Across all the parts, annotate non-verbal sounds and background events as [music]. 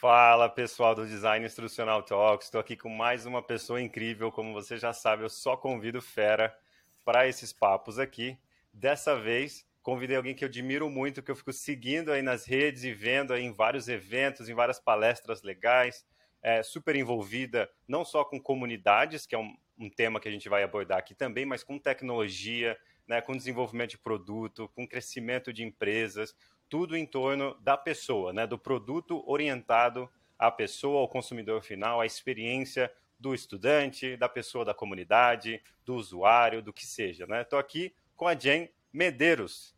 Fala pessoal do Design Instrucional Talks, estou aqui com mais uma pessoa incrível, como você já sabe, eu só convido fera para esses papos aqui. Dessa vez, convidei alguém que eu admiro muito, que eu fico seguindo aí nas redes e vendo aí em vários eventos, em várias palestras legais, é, super envolvida não só com comunidades, que é um, um tema que a gente vai abordar aqui também, mas com tecnologia, né, com desenvolvimento de produto, com crescimento de empresas, tudo em torno da pessoa, né, do produto orientado à pessoa, ao consumidor final, à experiência do estudante, da pessoa da comunidade, do usuário, do que seja. Estou né? aqui com a Jen Medeiros.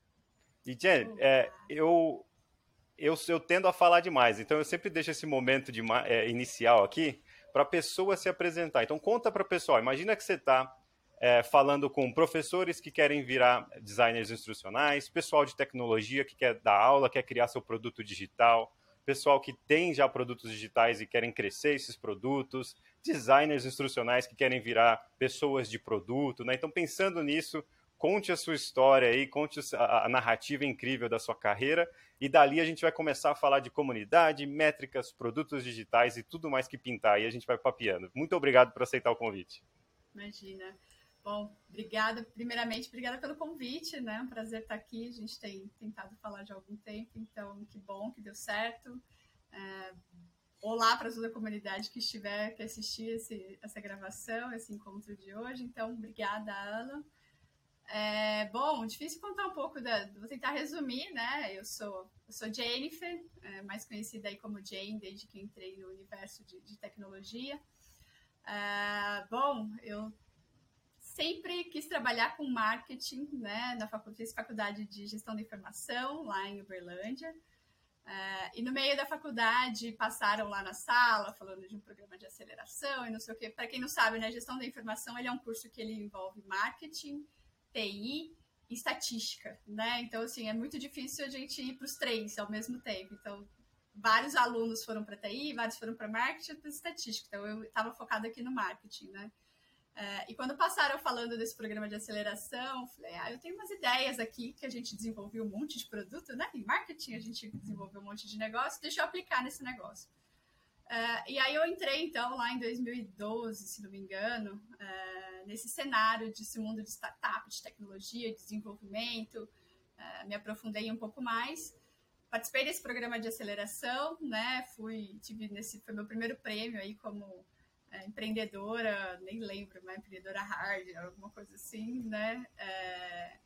E Jen, é, eu, eu, eu tendo a falar demais, então eu sempre deixo esse momento de, é, inicial aqui para a pessoa se apresentar. Então conta para o pessoal, imagina que você está é, falando com professores que querem virar designers instrucionais, pessoal de tecnologia que quer dar aula, quer criar seu produto digital, pessoal que tem já produtos digitais e querem crescer esses produtos, designers instrucionais que querem virar pessoas de produto, né? Então, pensando nisso, conte a sua história aí, conte a, narrativa incrível da sua carreira e dali a gente vai começar a falar de comunidade, métricas, produtos digitais e tudo mais que pintar e a gente vai papiando. Muito obrigado por aceitar o convite. Imagina. Bom, obrigada. Primeiramente, obrigada pelo convite, né? Um prazer estar aqui. A gente tem tentado falar de algum tempo, então que bom que deu certo. É, olá para toda a comunidade que estiver que assistir esse, essa gravação, esse encontro de hoje. Então, obrigada, Alan. É, bom, difícil contar um pouco da. Vou tentar resumir, né? Eu sou, eu sou Jennifer, é, mais conhecida aí como Jane, desde que entrei no universo de, de tecnologia. É, bom, eu sempre quis trabalhar com marketing, né? Na faculdade, faculdade de gestão da informação lá em Uberlândia. Uh, e no meio da faculdade passaram lá na sala falando de um programa de aceleração e não sei o quê. Para quem não sabe, né, gestão da informação ele é um curso que ele envolve marketing, TI e estatística, né? Então assim é muito difícil a gente ir para os três ao mesmo tempo. Então vários alunos foram para TI, vários foram para marketing para estatística. Então eu estava focada aqui no marketing, né? É, e quando passaram falando desse programa de aceleração, falei, ah, eu tenho umas ideias aqui que a gente desenvolveu um monte de produto, né? Em marketing a gente desenvolveu um monte de negócio, deixa eu aplicar nesse negócio. É, e aí eu entrei, então, lá em 2012, se não me engano, é, nesse cenário desse mundo de startup, de tecnologia, de desenvolvimento, é, me aprofundei um pouco mais. Participei desse programa de aceleração, né? Fui, tive nesse, foi meu primeiro prêmio aí como é, empreendedora, nem lembro, mas empreendedora hard, alguma coisa assim, né? É,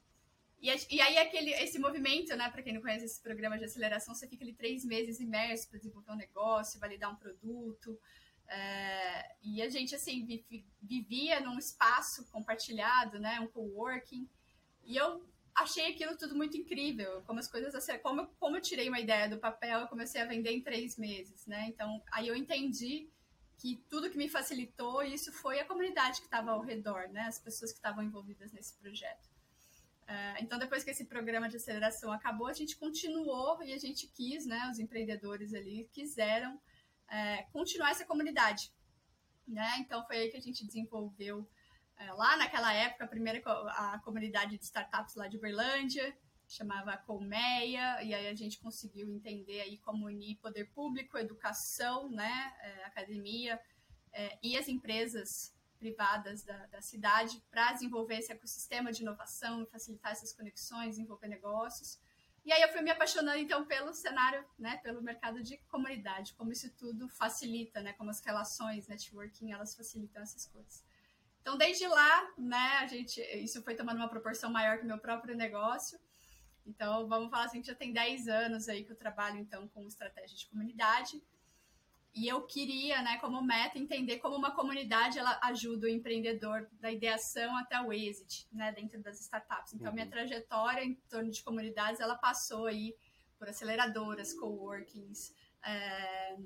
e, e, aí aquele, esse movimento, né, para quem não conhece esse programa de aceleração, você fica ali três meses imerso para desenvolver um negócio, validar um produto. É, e a gente, assim, vivia num espaço compartilhado, né, um coworking. E eu achei aquilo tudo muito incrível, como as coisas, como, como eu tirei uma ideia do papel, eu comecei a vender em três meses, né? Então, aí eu entendi que tudo que me facilitou isso foi a comunidade que estava ao redor, né? As pessoas que estavam envolvidas nesse projeto. Uh, então, depois que esse programa de aceleração acabou, a gente continuou e a gente quis, né? Os empreendedores ali quiseram uh, continuar essa comunidade, né? Então, foi aí que a gente desenvolveu uh, lá naquela época a primeira a comunidade de startups lá de Uberlândia, chamava Colmeia, e aí a gente conseguiu entender aí como unir poder público, educação, né, é, academia é, e as empresas privadas da, da cidade para desenvolver esse ecossistema de inovação, facilitar essas conexões, desenvolver negócios. E aí eu fui me apaixonando então pelo cenário, né, pelo mercado de comunidade, como isso tudo facilita, né, como as relações, networking, elas facilitam essas coisas. Então desde lá, né, a gente, isso foi tomando uma proporção maior que o meu próprio negócio. Então, vamos falar assim que já tem 10 anos aí que eu trabalho então com estratégia de comunidade. E eu queria, né, como meta, entender como uma comunidade ela ajuda o empreendedor da ideação até o exit, né, dentro das startups. Então, uhum. minha trajetória em torno de comunidades, ela passou aí por aceleradoras, coworkings, é,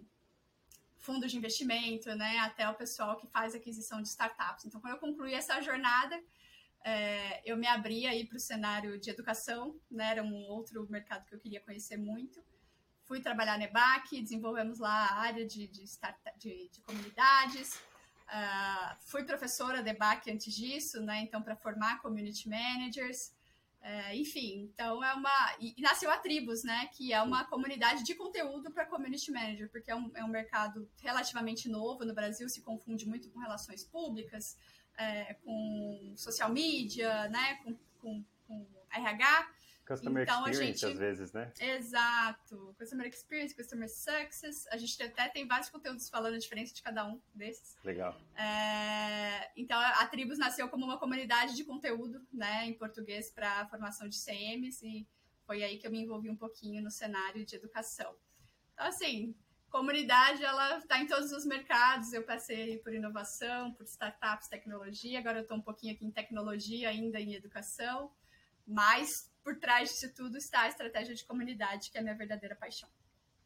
fundos de investimento, né, até o pessoal que faz aquisição de startups. Então, quando eu concluí essa jornada, é, eu me abri aí para o cenário de educação, né? Era um outro mercado que eu queria conhecer muito. Fui trabalhar na EBAC, desenvolvemos lá a área de, de, start, de, de comunidades. Uh, fui professora da EBAC antes disso, né? Então, para formar community managers. É, enfim, então é uma. E, nasceu a Tribus, né? Que é uma comunidade de conteúdo para community manager, porque é um, é um mercado relativamente novo no Brasil, se confunde muito com relações públicas, é, com social media, né? Com, com, com RH. Customer então, experience, gente... às vezes, né? Exato. Customer experience, customer success. A gente até tem vários conteúdos falando a diferença de cada um desses. Legal. É... Então, a Tribus nasceu como uma comunidade de conteúdo, né, em português para a formação de CMs e foi aí que eu me envolvi um pouquinho no cenário de educação. Então, assim, comunidade, ela está em todos os mercados. Eu passei por inovação, por startups, tecnologia. Agora eu estou um pouquinho aqui em tecnologia, ainda em educação. Mas por trás disso tudo está a estratégia de comunidade, que é a minha verdadeira paixão.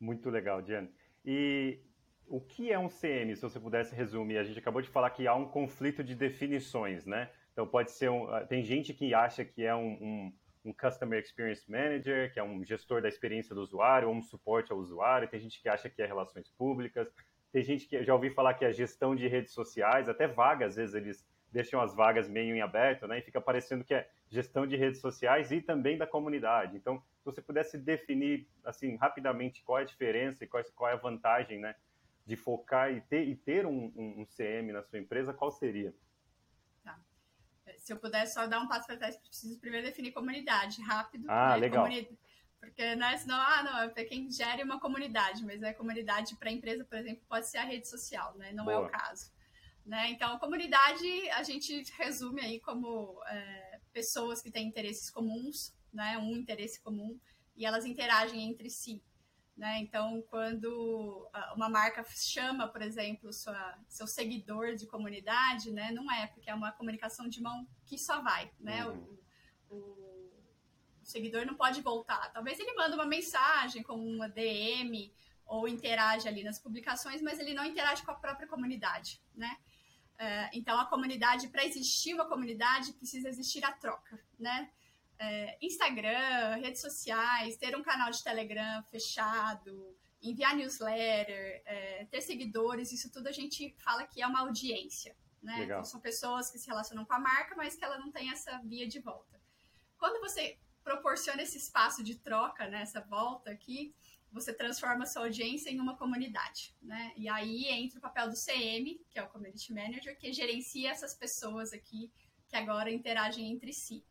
Muito legal, Diane. E o que é um CM, se você pudesse resumir? A gente acabou de falar que há um conflito de definições, né? Então pode ser um. Ah, tem gente que acha que é um, um, um Customer Experience Manager, que é um gestor da experiência do usuário, ou um suporte ao usuário, tem gente que acha que é relações públicas, tem gente que já ouvi falar que é gestão de redes sociais, até vagas, às vezes eles deixam as vagas meio em aberto, né? E fica parecendo que é gestão de redes sociais e também da comunidade. Então, se você pudesse definir, assim, rapidamente qual é a diferença e qual, qual é a vantagem, né? De focar e ter, e ter um, um, um CM na sua empresa, qual seria? Se eu pudesse só dar um passo para trás, preciso primeiro definir comunidade, rápido. Ah, né? legal. Comunidade. Porque, né, senão, ah, não, é quem gere uma comunidade, mas a é comunidade para a empresa, por exemplo, pode ser a rede social, né? Não Boa. é o caso. Né? Então, a comunidade a gente resume aí como é, pessoas que têm interesses comuns, né? um interesse comum, e elas interagem entre si. Né? Então, quando uma marca chama, por exemplo, sua, seu seguidor de comunidade, né? não é, porque é uma comunicação de mão que só vai. Né? Uhum. O, o, o seguidor não pode voltar. Talvez ele manda uma mensagem com uma DM ou interage ali nas publicações, mas ele não interage com a própria comunidade, né? É, então, a comunidade, para existir uma comunidade, precisa existir a troca, né? É, Instagram, redes sociais, ter um canal de Telegram fechado, enviar newsletter, é, ter seguidores, isso tudo a gente fala que é uma audiência, né? Então, são pessoas que se relacionam com a marca, mas que ela não tem essa via de volta. Quando você proporciona esse espaço de troca, né, essa volta aqui, você transforma a sua audiência em uma comunidade, né? E aí entra o papel do CM, que é o Community Manager, que gerencia essas pessoas aqui que agora interagem entre si.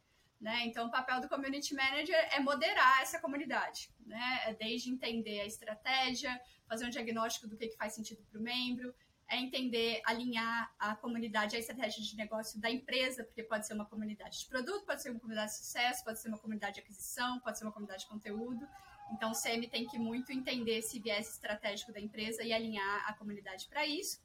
Né? Então, o papel do Community Manager é moderar essa comunidade, né? É desde entender a estratégia, fazer um diagnóstico do que, que faz sentido para o membro, é entender, alinhar a comunidade à estratégia de negócio da empresa, porque pode ser uma comunidade de produto, pode ser uma comunidade de sucesso, pode ser uma comunidade de aquisição, pode ser uma comunidade de conteúdo. Então, o CM tem que muito entender esse viés estratégico da empresa e alinhar a comunidade para isso.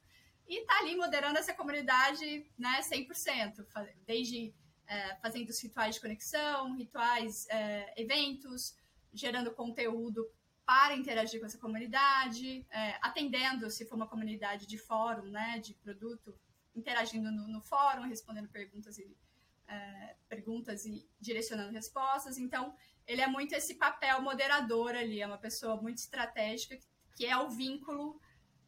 E tá ali moderando essa comunidade né, 100%, desde é, fazendo os rituais de conexão, rituais, é, eventos, gerando conteúdo para interagir com essa comunidade, é, atendendo, se for uma comunidade de fórum, né, de produto, interagindo no, no fórum, respondendo perguntas e, é, perguntas e direcionando respostas. Então, ele é muito esse papel moderador ali, é uma pessoa muito estratégica, que é o vínculo,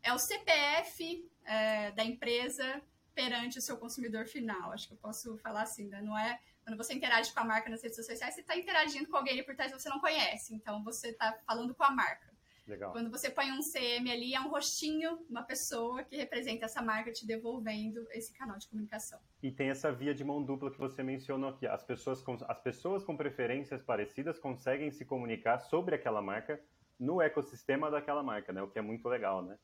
é o CPF é, da empresa perante o seu consumidor final. Acho que eu posso falar assim, né? Não é quando você interage com a marca nas redes sociais, você está interagindo com alguém por trás que você não conhece. Então você está falando com a marca. Legal. Quando você põe um CM ali, é um rostinho, uma pessoa que representa essa marca te devolvendo esse canal de comunicação. E tem essa via de mão dupla que você mencionou aqui. As pessoas com, as pessoas com preferências parecidas conseguem se comunicar sobre aquela marca no ecossistema daquela marca, né? O que é muito legal, né?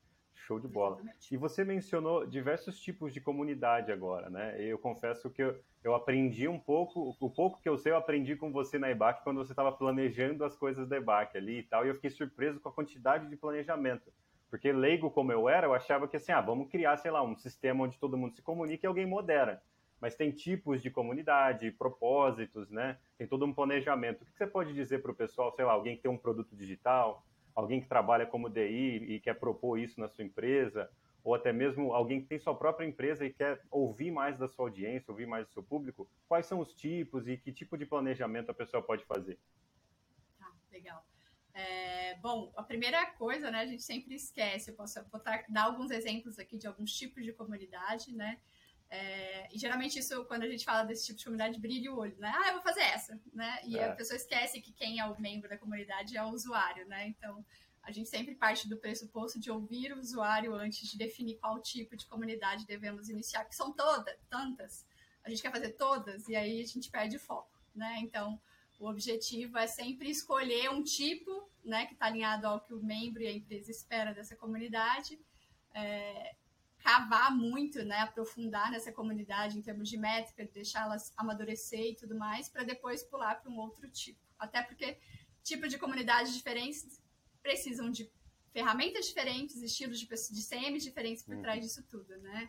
Show de bola. Exatamente. E você mencionou diversos tipos de comunidade agora, né? Eu confesso que eu, eu aprendi um pouco, o pouco que eu sei eu aprendi com você na EBAC quando você estava planejando as coisas da EBAC ali e tal, e eu fiquei surpreso com a quantidade de planejamento. Porque leigo como eu era, eu achava que assim, ah, vamos criar, sei lá, um sistema onde todo mundo se comunica e alguém modera. Mas tem tipos de comunidade, propósitos, né? Tem todo um planejamento. O que você pode dizer para o pessoal, sei lá, alguém que tem um produto digital, alguém que trabalha como DI e quer propor isso na sua empresa, ou até mesmo alguém que tem sua própria empresa e quer ouvir mais da sua audiência, ouvir mais do seu público, quais são os tipos e que tipo de planejamento a pessoa pode fazer? Tá, legal. É, bom, a primeira coisa, né, a gente sempre esquece, eu posso botar, dar alguns exemplos aqui de alguns tipos de comunidade, né, É, e geralmente isso, quando a gente fala desse tipo de comunidade, brilha o olho, né? Ah, eu vou fazer essa, né? E é. a pessoa esquece que quem é o membro da comunidade é o usuário, né? Então, a gente sempre parte do pressuposto de ouvir o usuário antes de definir qual tipo de comunidade devemos iniciar, que são todas, tantas. A gente quer fazer todas e aí a gente perde foco, né? Então, o objetivo é sempre escolher um tipo, né, que está alinhado ao que o membro e a empresa espera dessa comunidade. É, cavar muito, né, aprofundar nessa comunidade em termos de métrica, deixá-las amadurecer e tudo mais, para depois pular para um outro tipo. Até porque tipos de comunidades diferentes precisam de ferramentas diferentes, estilos de, de CMs diferentes por uhum. trás disso tudo, né?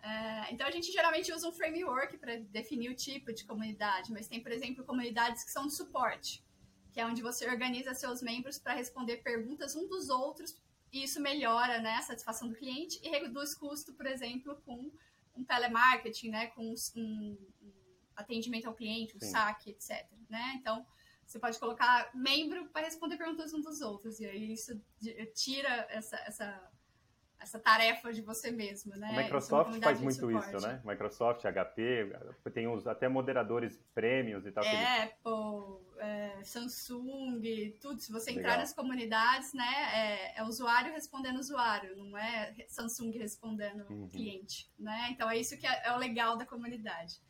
É, então a gente geralmente usa um framework para definir o tipo de comunidade, mas tem, por exemplo, comunidades que são de suporte, que é onde você organiza seus membros para responder perguntas um dos outros e isso melhora né, a satisfação do cliente e reduz custo, por exemplo, com um telemarketing, né, com um, um atendimento ao cliente, um Sim. saque, etc. Né? Então, você pode colocar membro para responder perguntas uns dos outros, e aí isso tira essa, essa essa tarefa de você mesmo, né? A Microsoft faz muito isso, né? Microsoft, HP, tem os, até moderadores prêmios e tal. Apple, é, Samsung, tudo. Se você entrar Legal. nas comunidades, né, é, é, usuário respondendo usuário, não é Samsung respondendo uhum. cliente, né? Então é isso que é, é o legal da comunidade,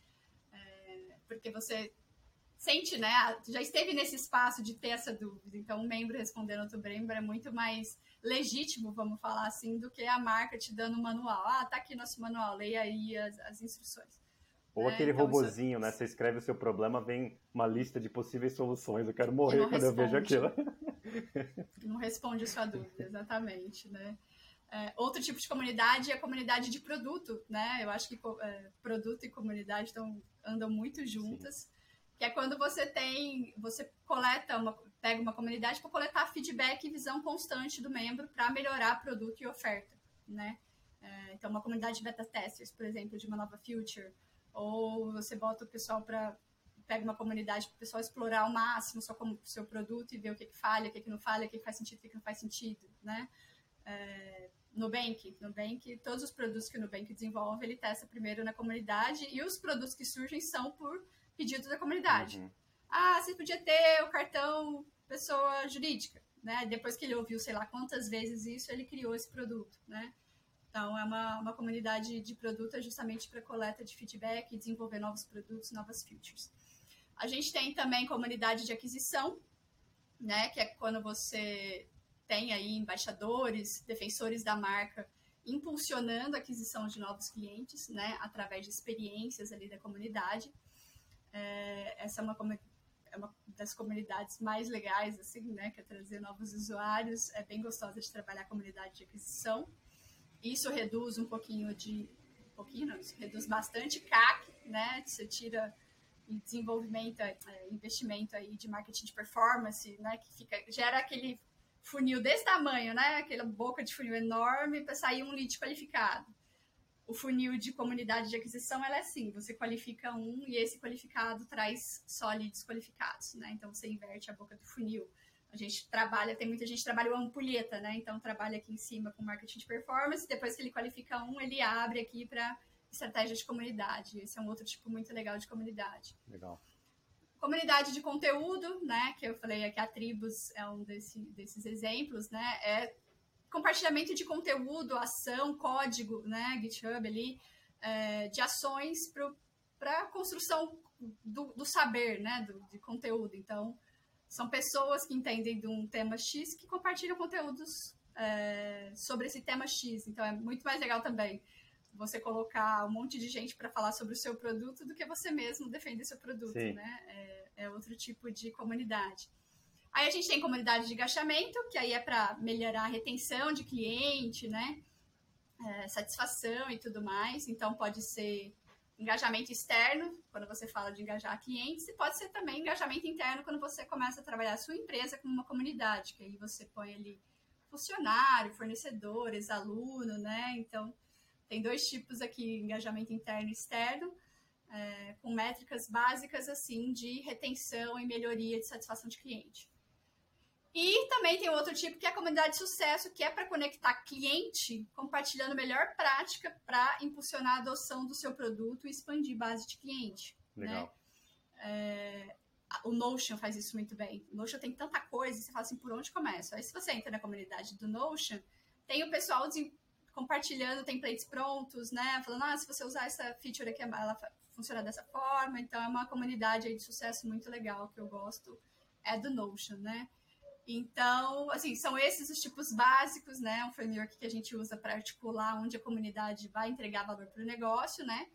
é, porque você sente, né? Já esteve nesse espaço de ter essa dúvida. Então, um membro respondendo outro membro é muito mais legítimo, vamos falar assim, do que a marca te dando um manual. Ah, tá aqui nosso manual, leia aí as, as instruções. Ou é, aquele então, robozinho, isso... né? Você escreve o seu problema, vem uma lista de possíveis soluções. Eu quero morrer quando responde. eu vejo aquilo. Não responde a sua dúvida, exatamente, né? É, outro tipo de comunidade é a comunidade de produto, né? Eu acho que é, produto e comunidade estão, andam muito juntas. Sim. Que é quando você tem, você coleta uma, pega uma comunidade para coletar feedback e visão constante do membro para melhorar produto e oferta, né? É, então, uma comunidade de beta testers, por exemplo, de uma nova feature, ou você bota o pessoal para pega uma comunidade para o pessoal explorar ao máximo só como seu produto e ver o que, que falha, o que, que não falha, o que, que faz sentido, o que, que não faz sentido, né? É, Nubank, Nubank, todos os produtos que o Nubank desenvolve, ele testa primeiro na comunidade e os produtos que surgem são por pedido da comunidade. Uhum. Ah, você podia ter o cartão pessoa jurídica, né? Depois que ele ouviu, sei lá quantas vezes isso, ele criou esse produto, né? Então, é uma, uma comunidade de produto justamente para coleta de feedback e desenvolver novos produtos, novas features. A gente tem também comunidade de aquisição, né? Que é quando você tem aí embaixadores, defensores da marca impulsionando a aquisição de novos clientes, né? Através de experiências ali da comunidade. É, essa é uma é uma das comunidades mais legais, assim, né? Que é trazer novos usuários. É bem gostosa de trabalhar a comunidade de aquisição. Isso reduz um pouquinho de. Um pouquinho, não, reduz bastante CAC, né? Você tira desenvolvimento, é, investimento aí de marketing de performance, né? Que fica, gera aquele funil desse tamanho, né? Aquela boca de funil enorme para sair um lead qualificado o funil de comunidade de aquisição ela é assim, você qualifica um e esse qualificado traz só leads qualificados, né? Então você inverte a boca do funil. A gente trabalha, tem muita gente que trabalha o ampulheta, né? Então trabalha aqui em cima com marketing de performance, depois que ele qualifica um, ele abre aqui para estratégia de comunidade. Esse é um outro tipo muito legal de comunidade. Legal. Comunidade de conteúdo, né? Que eu falei aqui, a Tribus é um desse, desses exemplos, né? É compartilhamento de conteúdo, ação, código, né, GitHub ali, é, de ações para a construção do, do, saber, né, do, de conteúdo. Então, são pessoas que entendem de um tema X que compartilham conteúdos é, sobre esse tema X. Então, é muito mais legal também você colocar um monte de gente para falar sobre o seu produto do que você mesmo defender seu produto, Sim. né? É, é outro tipo de comunidade. Aí a gente tem comunidade de engajamento, que aí é para melhorar a retenção de cliente, né? É, satisfação e tudo mais. Então pode ser engajamento externo, quando você fala de engajar clientes, e pode ser também engajamento interno quando você começa a trabalhar a sua empresa como uma comunidade, que aí você põe ali funcionário, fornecedores, aluno, né? Então tem dois tipos aqui, engajamento interno e externo. É, com métricas básicas assim de retenção e melhoria de satisfação de cliente. E também tem outro tipo que é a comunidade de sucesso, que é para conectar cliente, compartilhando melhor prática para impulsionar a adoção do seu produto e expandir base de cliente. Né? Legal. Né? É, o Notion faz isso muito bem. O Notion tem tanta coisa, você fala assim, por onde começa? Aí se você entra na comunidade do Notion, tem o pessoal de, compartilhando templates prontos, né? Falando, ah, se você usar essa feature aqui, ela funciona dessa forma. Então é uma comunidade de sucesso muito legal que eu gosto, é do Notion, né? Então, assim, são esses os tipos básicos, né? Um framework que a gente usa para articular onde a comunidade vai entregar valor para o negócio, né?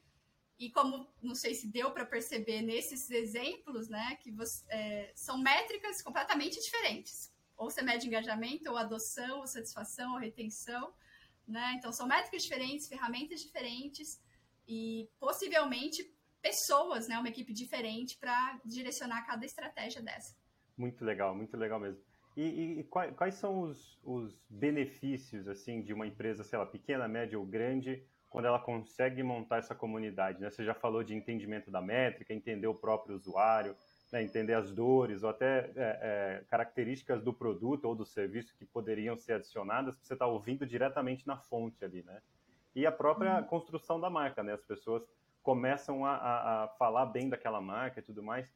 E como não sei se deu para perceber nesses exemplos, né, que você, é, são métricas completamente diferentes. Ou você mede engajamento, ou adoção, ou satisfação, ou retenção, né? Então são métricas diferentes, ferramentas diferentes e possivelmente pessoas, né, uma equipe diferente para direcionar cada estratégia dessa. Muito legal, muito legal mesmo. E, e, e quais, quais, são os, os, benefícios assim de uma empresa, sei lá, pequena, média ou grande, quando ela consegue montar essa comunidade? Né? Você já falou de entendimento da métrica, entender o próprio usuário, né? entender as dores ou até é, é, características do produto ou do serviço que poderiam ser adicionadas, você está ouvindo diretamente na fonte ali, né? E a própria uhum. construção da marca, né? As pessoas começam a, a, a falar bem daquela marca e tudo mais.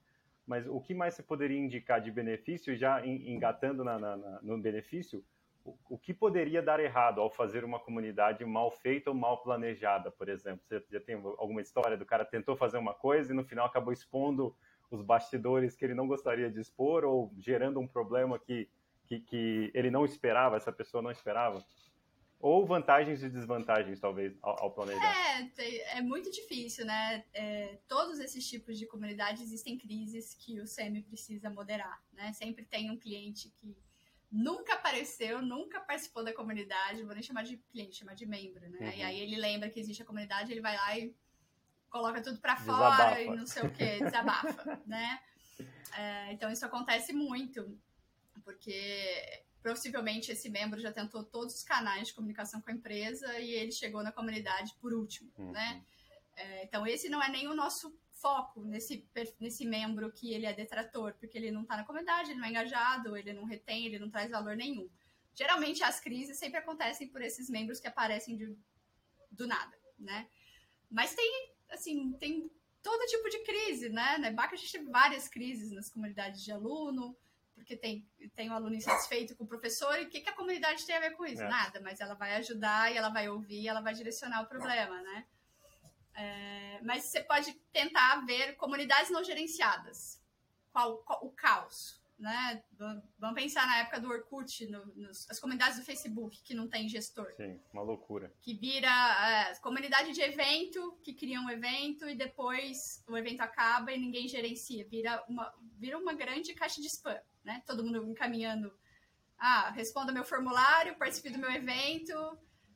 Mas o que mais você poderia indicar de benefício, já engatando na, na, na, no benefício, o, o, que poderia dar errado ao fazer uma comunidade mal feita ou mal planejada, por exemplo? Você já tem alguma história do cara tentou fazer uma coisa e no final acabou expondo os bastidores que ele não gostaria de expor ou gerando um problema que, que, que ele não esperava, essa pessoa não esperava? Ou vantagens e desvantagens, talvez, ao, ao planejar? É, é muito difícil, né? É, todos esses tipos de comunidade existem crises que o SEMI precisa moderar, né? Sempre tem um cliente que nunca apareceu, nunca participou da comunidade, vou nem chamar de cliente, chamar de membro, né? Uhum. E aí ele lembra que existe a comunidade, ele vai lá e coloca tudo para fora e não sei o que, desabafa, [laughs] né? É, então isso acontece muito, porque possivelmente esse membro já tentou todos os canais de comunicação com a empresa e ele chegou na comunidade por último, uhum. né? É, então esse não é nem o nosso foco nesse, nesse membro que ele é detrator, porque ele não está na comunidade, ele não é engajado, ele não retém, ele não traz valor nenhum. Geralmente as crises sempre acontecem por esses membros que aparecem de, do nada, né? Mas tem, assim, tem todo tipo de crise, né? Na EBAC a gente tem várias crises nas comunidades de aluno, porque tem, tem um aluno insatisfeito com o professor, e o que, que a comunidade tem a ver com isso? É. Nada, mas ela vai ajudar e ela vai ouvir e ela vai direcionar o problema, né? É, mas você pode tentar ver comunidades não gerenciadas. Qual, qual o caos? Né? Vamos pensar na época do Orkut, no, nos, as comunidades do Facebook que não tem gestor. Sim, uma loucura. Que vira é, comunidade de evento, que cria um evento e depois o evento acaba e ninguém gerencia. Vira uma, vira uma grande caixa de spam né? Todo mundo encaminhando, ah, responda meu formulário, participe do meu evento,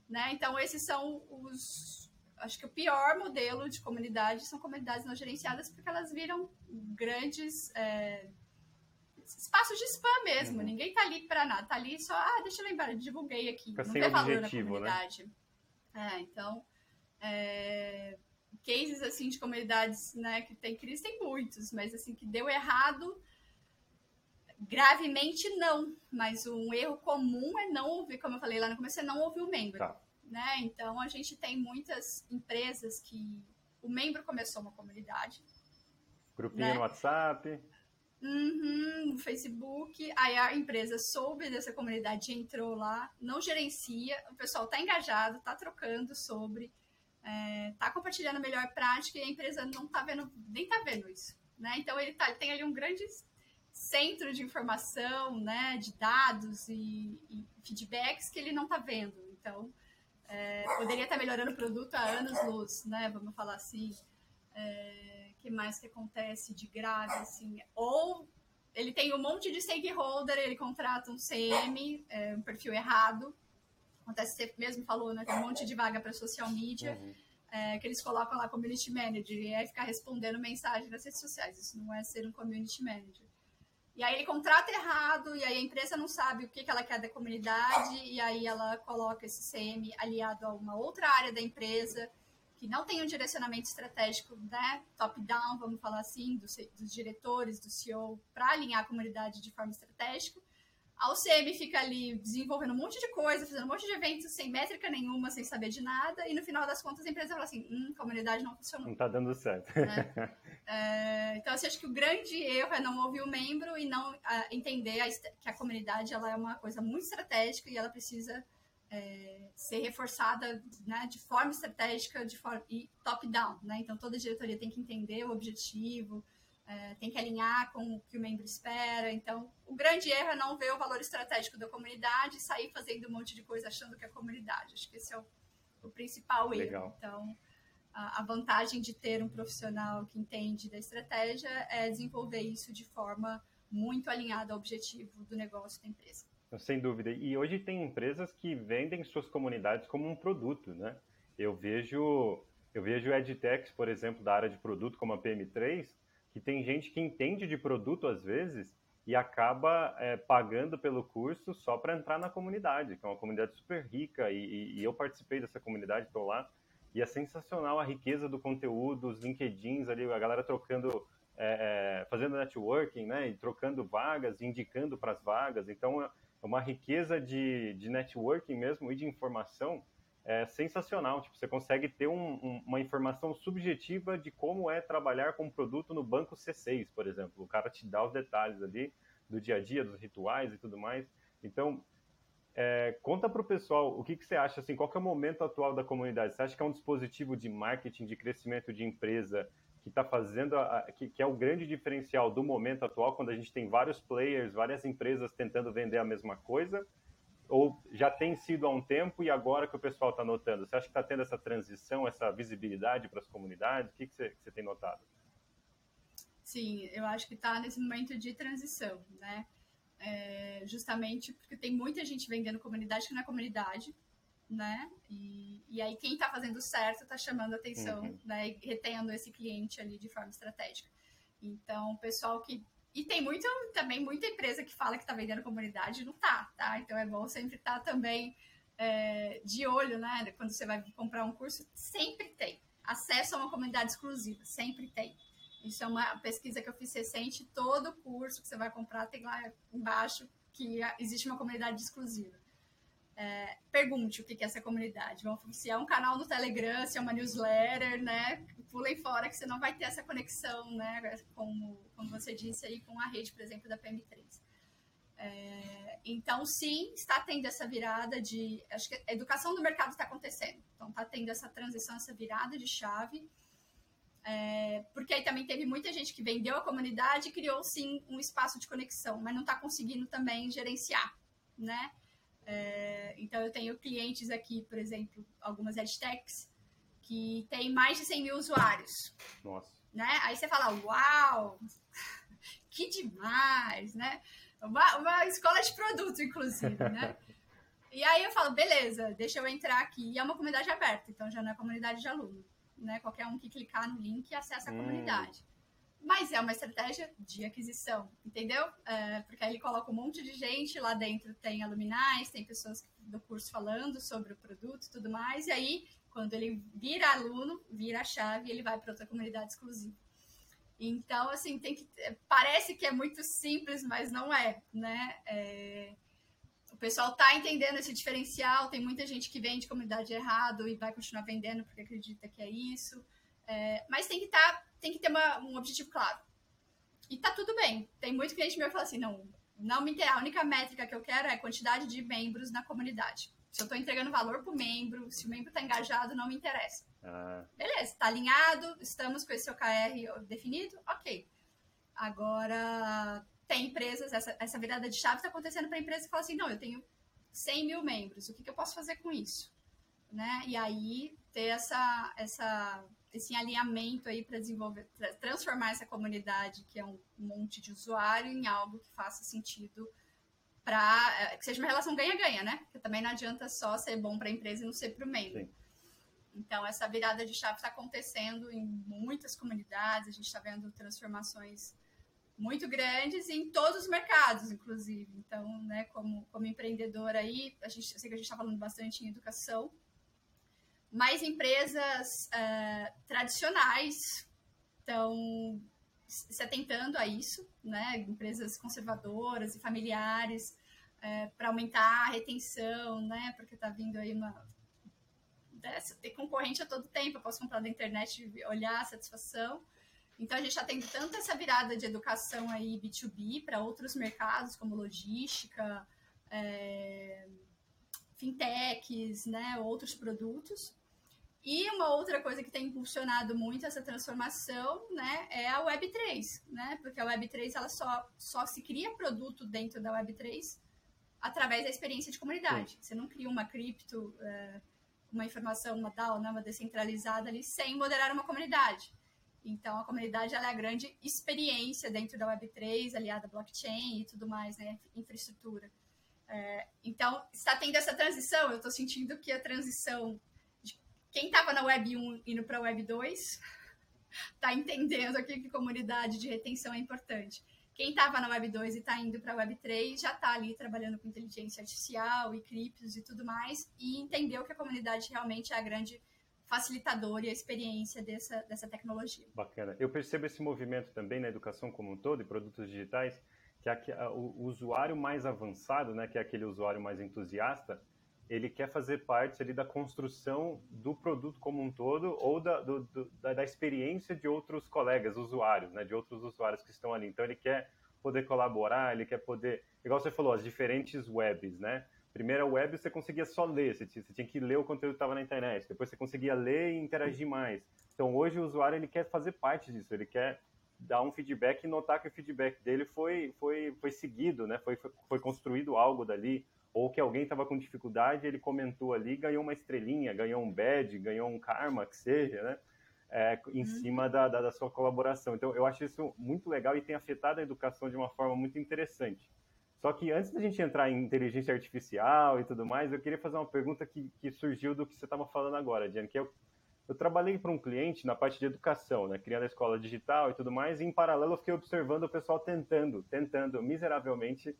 né? Então esses são os, acho que o pior modelo de comunidade são comunidades não gerenciadas porque elas viram grandes é, espaços de spam mesmo. Uhum. Ninguém tá ali para nada, tá ali só, ah, deixa eu lembrar, divulguei aqui, Fica não tem valor na né? comunidade. Né? É, então é, cases assim de comunidades, né, que tem crise tem muitos, mas assim que deu errado Gravemente não, mas um erro comum é não ouvir, como eu falei lá no começo, é não ouvir o membro. Tá. Né? Então a gente tem muitas empresas que o membro começou uma comunidade. Grupinho né? no WhatsApp. Uhum, no Facebook, aí a empresa soube dessa comunidade, entrou lá, não gerencia, o pessoal está engajado, está trocando sobre, está é, compartilhando a melhor prática e a empresa não está vendo, nem está vendo isso. Né? Então ele, tá, ele tem ali um grande centro de informação, né, de dados e, e feedbacks que ele não está vendo. Então, é, poderia estar melhorando o produto há anos-luz, né, vamos falar assim. É, que mais que acontece de grave, assim? Ou ele tem um monte de stakeholder, ele contrata um CM, é, um perfil errado. Acontece, você mesmo falou, né, tem um monte de vaga para social media. Uhum. É, que eles colocam lá community manager e aí ficar respondendo mensagem nas redes sociais. Isso não é ser um community manager. E aí ele contrata errado, e aí a empresa não sabe o que, que ela quer da comunidade, e aí ela coloca esse CM aliado a uma outra área da empresa que não tem um direcionamento estratégico, né, top-down, vamos falar assim, dos, dos diretores, do CEO, para alinhar a comunidade de forma estratégica. A UCM fica ali desenvolvendo um monte de coisa, fazendo um monte de eventos sem métrica nenhuma, sem saber de nada, e no final das contas a empresa fala assim: hum, a comunidade não funcionou. Não tá dando certo. Né? [laughs] é, então, assim, acho que o grande erro é não ouvir o membro e não uh, entender a, que a comunidade ela é uma coisa muito estratégica e ela precisa é, ser reforçada né, de forma estratégica de forma, e top-down. Né? Então, toda a diretoria tem que entender o objetivo é, tem que alinhar com o que o membro espera. Então, o grande erro é não ver o valor estratégico da comunidade e sair fazendo um monte de coisa achando que é comunidade. Acho que esse é o, o principal Legal. erro. Então, a, a, vantagem de ter um profissional que entende da estratégia é desenvolver isso de forma muito alinhada ao objetivo do negócio da empresa. Sem dúvida. E hoje tem empresas que vendem suas comunidades como um produto, né? Eu vejo, eu vejo edtechs, por exemplo, da área de produto, como a PM3, que tem gente que entende de produto às vezes e acaba é, pagando pelo curso só para entrar na comunidade, que é uma comunidade super rica e, e eu participei dessa comunidade, estou lá e é sensacional a riqueza do conteúdo, os LinkedIns ali, a galera trocando, é, é, fazendo networking, né, e trocando vagas, indicando para as vagas. Então uma riqueza de, de networking mesmo e de informação é sensacional. Tipo, você consegue ter um, um, uma informação subjetiva de como é trabalhar com um produto no banco C6, por exemplo. O cara te dá os detalhes ali do dia a dia, dos rituais e tudo mais. Então, é, conta para o pessoal o que, que, você acha, assim, qual é o momento atual da comunidade? Você acha que é um dispositivo de marketing, de crescimento de empresa que está fazendo, a, que, que, é o grande diferencial do momento atual, quando a gente tem vários players, várias empresas tentando vender a mesma coisa? ou já tem sido há um tempo e agora que o pessoal está notando? Você acha que está tendo essa transição, essa visibilidade para as comunidades? O que, que, você, que você tem notado? Sim, eu acho que está nesse momento de transição, né? É, justamente porque tem muita gente vendendo comunidade que não é comunidade, né? E, e aí quem está fazendo certo está chamando atenção, uhum. né? E retendo esse cliente ali de forma estratégica. Então, o pessoal que e tem muito, também muita empresa que fala que está vendendo comunidade e não tá, tá? Então é bom sempre estar tá também é, de olho, né? Quando você vai comprar um curso, sempre tem. Acesso a uma comunidade exclusiva, sempre tem. Isso é uma pesquisa que eu fiz recente. Todo curso que você vai comprar tem lá embaixo que existe uma comunidade exclusiva. É, pergunte o que é essa comunidade. Se é um canal no Telegram, se é uma newsletter, né? pulem fora que você não vai ter essa conexão, né, como, como você disse aí, com a rede, por exemplo, da PM3. É, então, sim, está tendo essa virada de. Acho que a educação do mercado está acontecendo. Então, está tendo essa transição, essa virada de chave. É, porque aí também teve muita gente que vendeu a comunidade e criou, sim, um espaço de conexão, mas não está conseguindo também gerenciar, né? É, então, eu tenho clientes aqui, por exemplo, algumas edtechs, que tem mais de 100 mil usuários. Nossa. Né? Aí você fala, uau, [laughs] que demais, né? Uma, uma escola de produto, inclusive, né? [laughs] e aí eu falo, beleza, deixa eu entrar aqui. E é uma comunidade aberta, então já não é comunidade de aluno. Né? Qualquer um que clicar no link acessa a hum. comunidade. Mas é uma estratégia de aquisição, entendeu? É, porque aí ele coloca um monte de gente lá dentro, tem aluminais, tem pessoas do curso falando sobre o produto e tudo mais, e aí quando ele vira aluno, vira a chave ele vai para outra comunidade exclusiva. Então, assim, tem que. Parece que é muito simples, mas não é, né? É, o pessoal está entendendo esse diferencial, tem muita gente que vende comunidade errado e vai continuar vendendo porque acredita que é isso. É, mas tem que, tá, tem que ter uma, um objetivo claro. E tá tudo bem. Tem muito cliente meu que fala assim: não, não me interessa. A única métrica que eu quero é a quantidade de membros na comunidade. Se eu estou entregando valor para o membro, se o membro está engajado, não me interessa. Ah. Beleza, está alinhado, estamos com esse OKR definido, ok. Agora, tem empresas, essa, essa virada de chave está acontecendo para empresas que falam assim, não, eu tenho 100 mil membros, o que, que eu posso fazer com isso? Né? E aí, ter essa, essa, esse alinhamento aí para desenvolver, transformar essa comunidade, que é um monte de usuário, em algo que faça sentido para é, que seja uma relação ganha-ganha, né? Porque também não adianta só ser bom para a empresa e não ser para o membro. Sim. Então, essa virada de chave está acontecendo em muitas comunidades, a gente está vendo transformações muito grandes em todos os mercados, inclusive. Então, né, como, como empreendedor aí, a gente, eu sei que a gente está falando bastante em educação, mas empresas uh, tradicionais estão se atentando a isso, né? Empresas conservadoras e familiares, é, para aumentar a retenção, né? Porque está vindo aí uma dessa, ter concorrente a todo tempo, eu posso comprar da internet, olhar a satisfação. Então a gente está tendo tanto essa virada de educação aí B2B para outros mercados, como logística, é, fintechs, né, outros produtos. E uma outra coisa que tem impulsionado muito essa transformação, né, é a Web3, né? Porque a Web3 ela só, só se cria produto dentro da Web3 através da experiência de comunidade. Sim. Você não cria uma cripto, é, uma informação, uma DAO, né, uma descentralizada ali, sem moderar uma comunidade. Então, a comunidade ela é a grande experiência dentro da Web3, aliada à blockchain e tudo mais, né? Infraestrutura. É, então, está tendo essa transição. Eu estou sentindo que a transição quem estava na Web 1 indo para a Web 2 está [laughs] entendendo aqui que comunidade de retenção é importante. Quem estava na Web 2 e está indo para a Web 3 já está ali trabalhando com inteligência artificial e criptos e tudo mais, e entendeu que a comunidade realmente é a grande facilitador e a experiência dessa, dessa tecnologia. Bacana. Eu percebo esse movimento também na educação como um todo e produtos digitais, que o, o, usuário mais avançado, né, que é aquele usuário mais entusiasta, ele quer fazer parte ali da construção do produto como um todo ou da, do, do, da, da, experiência de outros colegas usuários, né, de outros usuários que estão ali. Então ele quer poder colaborar, ele quer poder, igual você falou, as diferentes webs, né? Primeira web você conseguia só ler, você tinha, você tinha que ler o conteúdo que estava na internet. Depois você conseguia ler e interagir mais. Então hoje o usuário ele quer fazer parte disso, ele quer dar um feedback e notar que o feedback dele foi, foi, foi seguido, né? foi, foi, foi construído algo dali, ou que alguém estava com dificuldade, ele comentou ali, ganhou uma estrelinha, ganhou um badge, ganhou um karma, que seja, né? É, em uhum. cima da, da, da, sua colaboração. Então, eu acho isso muito legal e tem afetado a educação de uma forma muito interessante. Só que antes da gente entrar em inteligência artificial e tudo mais, eu queria fazer uma pergunta que, que surgiu do que você estava falando agora, Diane, que é eu trabalhei para um cliente na parte de educação, né, criando a escola digital e tudo mais, e em paralelo eu fiquei observando o pessoal tentando, tentando, miseravelmente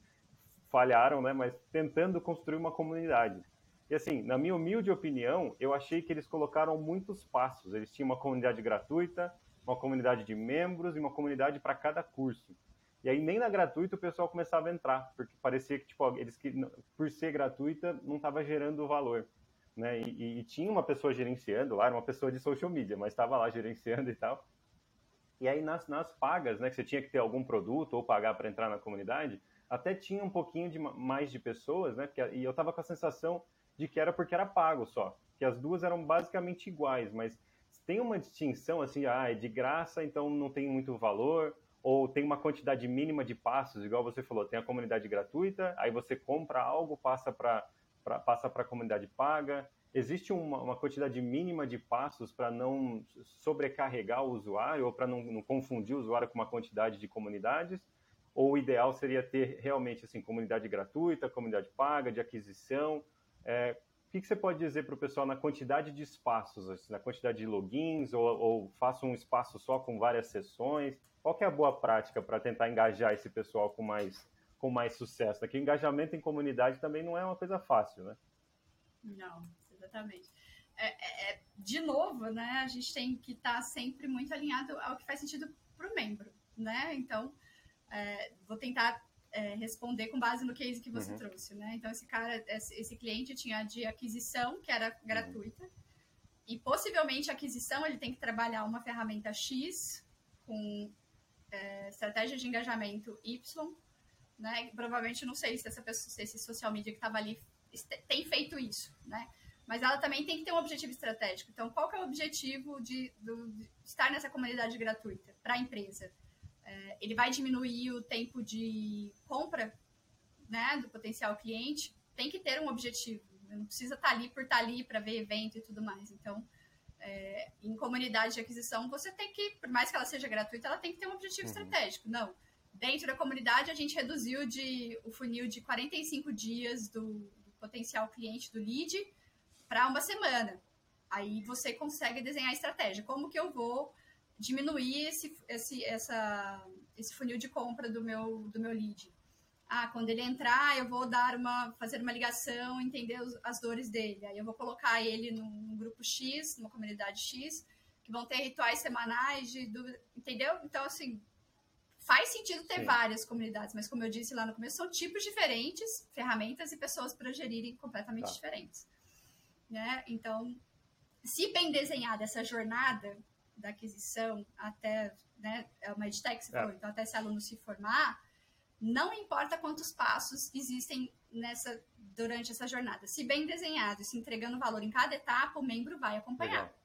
falharam, né, mas tentando construir uma comunidade. E assim, na minha humilde opinião, eu achei que eles colocaram muitos passos. Eles tinham uma comunidade gratuita, uma comunidade de membros e uma comunidade para cada curso. E aí nem na gratuita o pessoal começava a entrar, porque parecia que tipo, eles que por ser gratuita não estava gerando valor né? E, e, tinha uma pessoa gerenciando lá, era uma pessoa de social media, mas estava lá gerenciando e tal. E aí nas, nas pagas, né, que você tinha que ter algum produto ou pagar para entrar na comunidade, até tinha um pouquinho de mais de pessoas, né? Porque, e eu tava com a sensação de que era porque era pago só, que as duas eram basicamente iguais, mas tem uma distinção assim, ah, é de graça, então não tem muito valor, ou tem uma quantidade mínima de passos, igual você falou, tem a comunidade gratuita, aí você compra algo, passa para passa para a comunidade paga? Existe uma, uma quantidade mínima de passos para não sobrecarregar o usuário ou para não, não, confundir o usuário com uma quantidade de comunidades? Ou o ideal seria ter realmente assim comunidade gratuita, comunidade paga, de aquisição? É, o que, que, você pode dizer para o pessoal na quantidade de espaços, assim, na quantidade de logins, ou, ou faça um espaço só com várias sessões? Qual é a boa prática para tentar engajar esse pessoal com mais com mais sucesso. Aqui, o engajamento em comunidade também não é uma coisa fácil, né? Não, exatamente. É, é, é de novo, né? A gente tem que estar tá sempre muito alinhado ao que faz sentido para o membro, né? Então, é, vou tentar é, responder com base no case que você uhum. trouxe, né? Então, esse cara, esse, cliente tinha de aquisição, que era gratuita, uhum. e possivelmente a aquisição ele tem que trabalhar uma ferramenta X com é, estratégia de engajamento Y né? Provavelmente não sei se essa pessoa, se esse social media que estava ali tem feito isso, né? Mas ela também tem que ter um objetivo estratégico. Então, qual que é o objetivo de, de estar nessa comunidade gratuita para a empresa? É, ele vai diminuir o tempo de compra, né, do potencial cliente? Tem que ter um objetivo. Não precisa estar tá ali por estar tá ali para ver evento e tudo mais. Então, é, em comunidade de aquisição, você tem que, por mais que ela seja gratuita, ela tem que ter um objetivo uhum. estratégico. Não, dentro da comunidade, a gente reduziu de, o funil de 45 dias do, do potencial cliente do lead para uma semana. Aí você consegue desenhar a estratégia. Como que eu vou diminuir esse, esse, essa, esse funil de compra do meu, do meu lead? Ah, quando ele entrar, eu vou dar uma, fazer uma ligação, entender os, as dores dele. Aí eu vou colocar ele num, grupo X, numa comunidade X, que vão ter rituais semanais de, do, entendeu? Então, assim, faz sentido ter Sim. várias comunidades, mas como eu disse lá no começo, são tipos diferentes, ferramentas e pessoas para gerirem completamente tá. diferentes. Né? Então, se bem desenhada essa jornada da aquisição até né, é uma edtech, é. então até esse aluno se formar, não importa quantos passos existem nessa durante essa jornada. Se bem desenhado e se entregando valor em cada etapa, o membro vai acompanhar. Legal.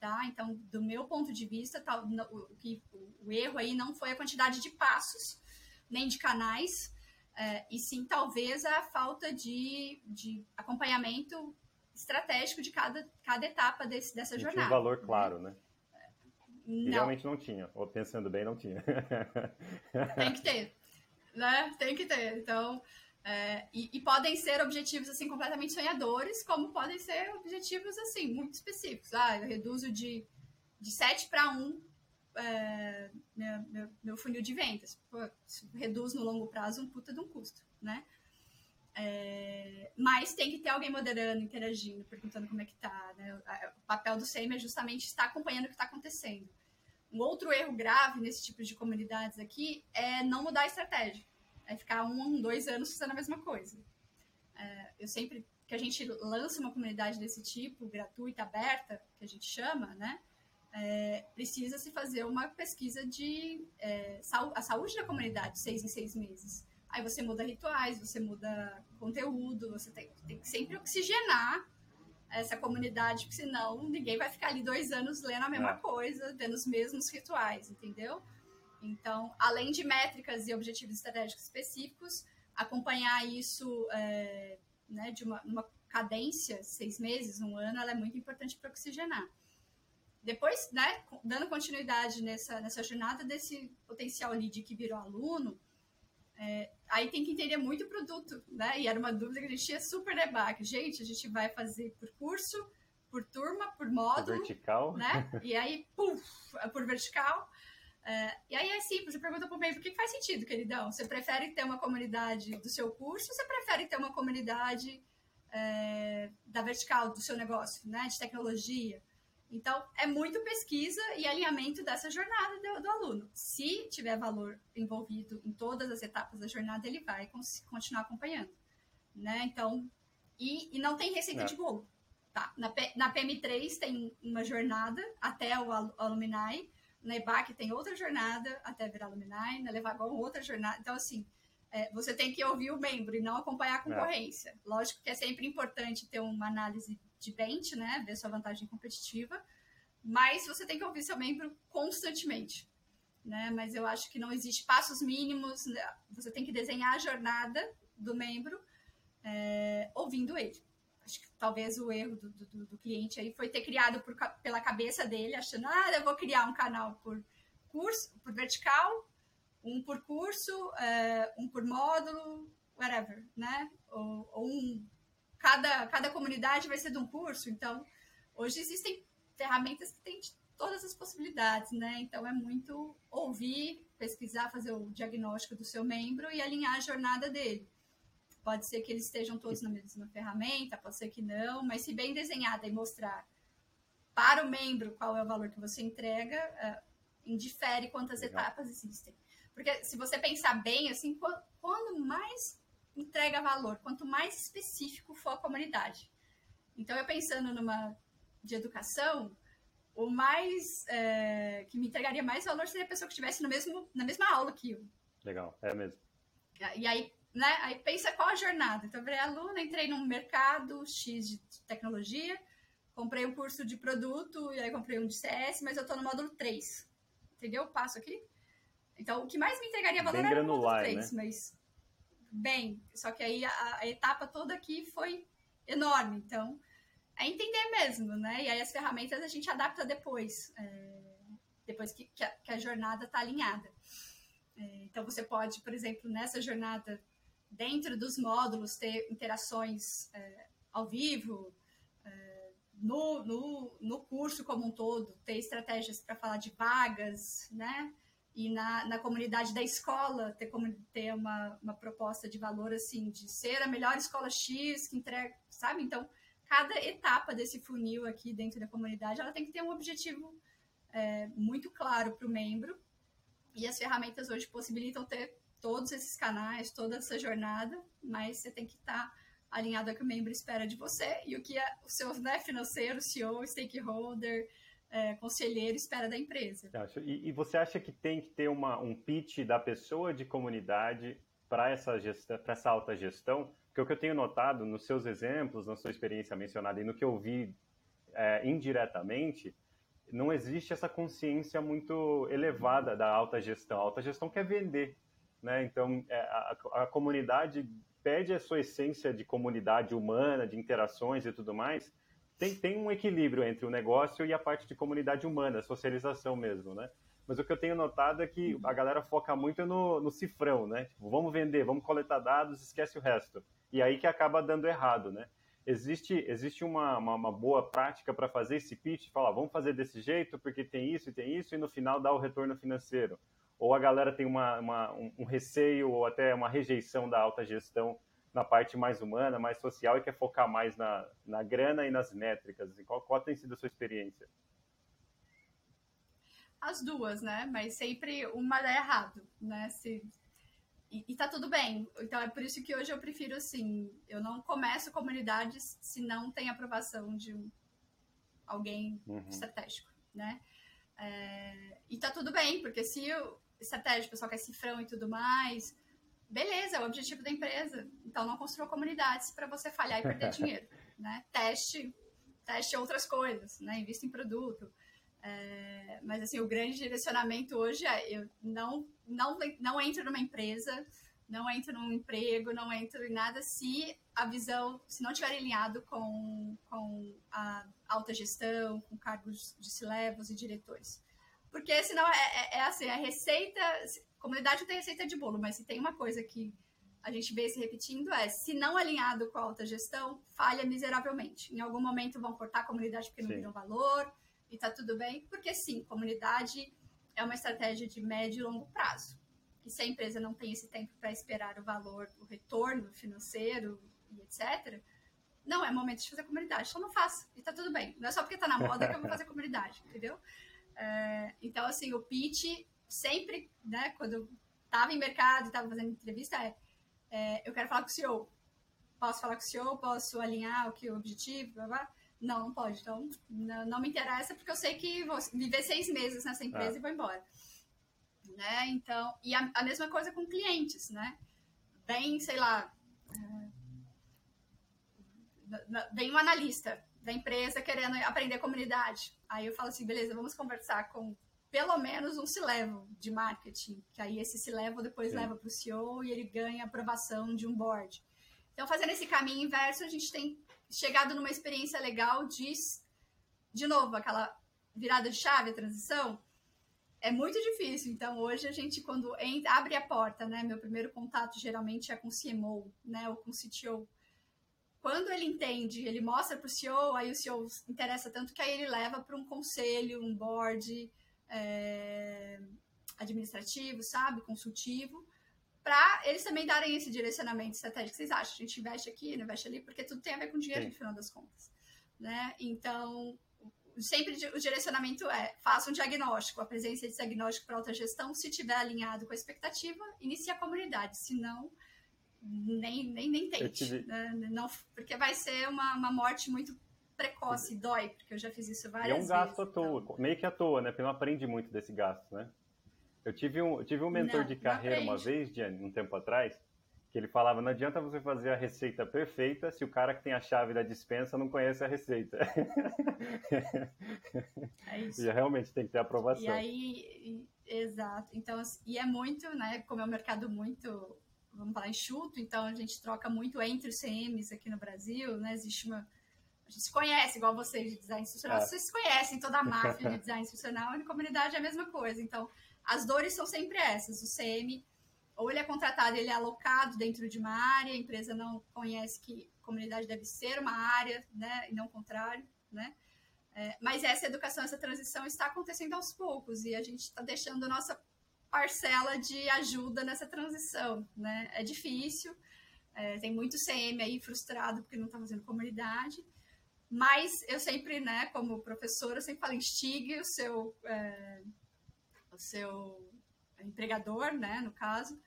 Tá? Então, do meu ponto de vista, tá, o, que, o, erro aí não foi a quantidade de passos, nem de canais, é, e sim talvez a falta de, de acompanhamento estratégico de cada, cada etapa desse, dessa e jornada. Tinha um valor claro, né? Não. realmente não tinha. Ou pensando bem, não tinha. [laughs] Tem que ter. Né? Tem que ter. Então, é, e, e, podem ser objetivos assim completamente sonhadores, como podem ser objetivos assim muito específicos. Ah, eu reduzo de, de 7 para 1 é, meu, meu, meu, funil de vendas. Pô, reduz no longo prazo um puta de um custo, né? É, mas tem que ter alguém moderando, interagindo, perguntando como é que tá. Né? O papel do SEMI é justamente estar acompanhando o que está acontecendo. Um outro erro grave nesse tipo de comunidades aqui é não mudar a estratégia. É ficar um, dois anos fazendo a mesma coisa. É, eu sempre que a gente lança uma comunidade desse tipo, gratuita, aberta, que a gente chama, né? É, precisa se fazer uma pesquisa de é, a saúde da comunidade, seis em seis meses. Aí você muda rituais, você muda conteúdo, você tem, tem que sempre oxigenar essa comunidade, porque senão ninguém vai ficar ali dois anos lendo a mesma é. coisa, tendo os mesmos rituais, entendeu? Então, além de métricas e objetivos estratégicos específicos, acompanhar isso é, né, de uma, uma cadência, seis meses, um ano, ela é muito importante para oxigenar. Depois, né, dando continuidade nessa, nessa jornada desse potencial lead que virou aluno, é, aí tem que entender muito o produto, né? E era uma dúvida que a gente tinha super debate. Gente, a gente vai fazer por curso, por turma, por módulo. Por vertical. Né? E aí, puf, por vertical. É, e aí é simples, você pergunta para o membro, o que faz sentido, queridão? Você prefere ter uma comunidade do seu curso ou você prefere ter uma comunidade é, da vertical do seu negócio, né? De tecnologia? Então, é muito pesquisa e alinhamento dessa jornada do, do, aluno. Se tiver valor envolvido em todas as etapas da jornada, ele vai continuar acompanhando. Né? Então, e, e não tem receita é. de bolo. Tá? Na, na PM3 tem uma jornada até o Alumni, na EBAC tem outra jornada até virar Alumni, na Levagon outra jornada. Então, assim, é, você tem que ouvir o membro e não acompanhar a é. concorrência. É. Lógico que é sempre importante ter uma análise de bench, né? Ver sua vantagem competitiva. Mas você tem que ouvir seu membro constantemente. Né? Mas eu acho que não existe passos mínimos. Né? Você tem que desenhar a jornada do membro é, ouvindo ele. Acho que talvez o erro do, do, do cliente aí foi ter criado por, pela cabeça dele, achando, ah, eu vou criar um canal por curso, por vertical, um por curso, é, um por módulo, whatever, né? Ou, ou um cada, cada comunidade vai ser de um curso. Então, hoje existem ferramentas que têm todas as possibilidades, né? Então, é muito ouvir, pesquisar, fazer o diagnóstico do seu membro e alinhar a jornada dele. Pode ser que eles estejam todos na mesma ferramenta, pode ser que não, mas se bem desenhada e mostrar para o membro qual é o valor que você entrega, uh, indifere quantas Legal. etapas existem. Porque se você pensar bem, assim, quando mais entrega valor, quanto mais específico for a comunidade. Então, eu pensando numa de educação, o mais é, que me entregaria mais valor seria a pessoa que estivesse no mesmo, na mesma aula que eu. Legal, é mesmo. E aí, né, aí pensa qual a jornada. Então, eu virei aluna, entrei num mercado X de tecnologia, comprei um curso de produto, e aí comprei um de CS, mas eu estou no módulo 3. Entendeu? Passo aqui. Então, o que mais me entregaria valor Bem era granular, o módulo 3, né? mas bem. Só que aí a, a, etapa toda aqui foi enorme. Então, é entender mesmo, né? E aí as ferramentas a gente adapta depois, é, depois que, que, a, que, a, jornada está alinhada. É, então, você pode, por exemplo, nessa jornada, dentro dos módulos, ter interações é, ao vivo, é, no, no, no curso como um todo, ter estratégias para falar de vagas, né? E na, na comunidade da escola ter, como, ter uma, uma proposta de valor assim, de ser a melhor escola X que entrega, sabe? Então, cada etapa desse funil aqui dentro da comunidade, ela tem que ter um objetivo é, muito claro para o membro E as ferramentas hoje possibilitam ter todos esses canais, toda essa jornada, mas você tem que estar tá alinhado ao que o membro espera de você e o que é o seu né, financeiro, CEO, stakeholder, é, conselheiro espera da empresa. E, e, você acha que tem que ter uma, um pitch da pessoa de comunidade para essa, essa alta gestão? Porque o que eu tenho notado nos seus exemplos, na sua experiência mencionada e no que eu vi é, indiretamente, não existe essa consciência muito elevada da alta gestão. A alta gestão quer vender, né? Então, é, a, a, comunidade perde a sua essência de comunidade humana, de interações e tudo mais. Tem, tem um equilíbrio entre o negócio e a parte de comunidade humana, socialização mesmo, né? Mas o que eu tenho notado é que a galera foca muito no, no cifrão, né? Tipo, vamos vender, vamos coletar dados, esquece o resto. E aí que acaba dando errado, né? Existe, existe uma, uma, uma boa prática para fazer esse pitch, falar, vamos fazer desse jeito porque tem isso e tem isso, e no final dá o retorno financeiro ou a galera tem uma, uma, um receio ou até uma rejeição da alta gestão na parte mais humana, mais social e quer focar mais na, na grana e nas métricas? Qual, qual tem sido a sua experiência? As duas, né? Mas sempre uma dá errado, né? Se... E, e tá tudo bem. Então é por isso que hoje eu prefiro assim, eu não começo comunidades se não tem aprovação de alguém uhum. estratégico, né? É, e tá tudo bem, porque se estratégia, o pessoal quer cifrão e tudo mais. Beleza, é o objetivo da empresa. Então não construa comunidades para você falhar e perder [laughs] dinheiro. Né? Teste, teste outras coisas, né? invista em produto. É, mas assim, o grande direcionamento hoje é eu não, não, não entro numa empresa, não entro num emprego, não entro em nada se a visão, se não estiver alinhado com, com a alta gestão, com cargos de C-levels e diretores. Porque senão é, é, é assim, a receita. Comunidade tem receita de bolo, mas se tem uma coisa que a gente vê se repetindo é, se não alinhado com a alta gestão, falha miseravelmente. Em algum momento vão cortar a comunidade porque não viram valor, e tá tudo bem, porque sim, comunidade é uma estratégia de médio e longo prazo. Que se a empresa não tem esse tempo para esperar o valor, o retorno financeiro e etc., não é momento de fazer comunidade. Só não faça, e tá tudo bem. Não é só porque tá na moda que eu vou fazer [laughs] comunidade, entendeu? É, então, assim, o pitch sempre, né, quando eu estava em mercado e estava fazendo entrevista, é, é, eu quero falar com o CEO. Posso falar com o CEO? Posso alinhar o que o objetivo? Blá, blá? Não, não pode. Então, não, não, me interessa porque eu sei que vou viver seis meses nessa empresa ah. e vou embora. Né? Então, e a, a, mesma coisa com clientes, né? Vem, sei lá, é, vem um analista da empresa querendo aprender comunidade. Aí eu falo assim, beleza, vamos conversar com pelo menos um C-level de marketing, que aí esse C-level depois Sim. leva para o CEO e ele ganha aprovação de um board. Então, fazendo esse caminho inverso, a gente tem chegado numa experiência legal de, de novo, aquela virada de chave, a transição, é muito difícil. Então, hoje a gente, quando entra, abre a porta, né? Meu primeiro contato geralmente é com o CMO, né? Ou com o CTO quando ele entende, ele mostra para o CEO, aí o CEO interessa tanto que aí ele leva para um conselho, um board é, administrativo, sabe, consultivo, para eles também darem esse direcionamento estratégico. Vocês acham? A gente investe aqui, não investe ali, porque tudo tem a ver com dinheiro Sim. no final das contas, né? Então, sempre o direcionamento é faça um diagnóstico, a presença de diagnóstico para alta gestão, se tiver alinhado com a expectativa, inicie a comunidade, se não nem, nem, nem tente. Tive... Né? Não, porque vai ser uma, uma morte muito precoce, dói, porque eu já fiz isso várias vezes. E é um gasto vezes, à toa, então... meio que à toa, né? Porque não aprende muito desse gasto, né? Eu tive um, eu tive um mentor não, de carreira uma vez, Diane, um tempo atrás, que ele falava, não adianta você fazer a receita perfeita se o cara que tem a chave da dispensa não conhece a receita. É [laughs] isso. E realmente tem que ter aprovação. E aí, exato. Então, e é muito, né, como é um mercado muito vamos falar, enxuto, então a gente troca muito entre os CMs aqui no Brasil, né? Existe uma. A gente se conhece, igual vocês de design institucional, é. vocês se conhecem, toda a máfia de [laughs] design institucional e na comunidade é a mesma coisa. Então, as dores são sempre essas. O CM, ou ele é contratado, ele é alocado dentro de uma área, a empresa não conhece que a comunidade deve ser uma área, né? E não o contrário, né? É, mas essa educação, essa transição está acontecendo aos poucos e a gente está deixando a nossa parcela de ajuda nessa transição, né? É difícil, é, tem muito CM aí frustrado porque não está fazendo comunidade, mas eu sempre, né, como professora, eu sempre falo, instigue o seu, é, o seu empregador, né, no caso,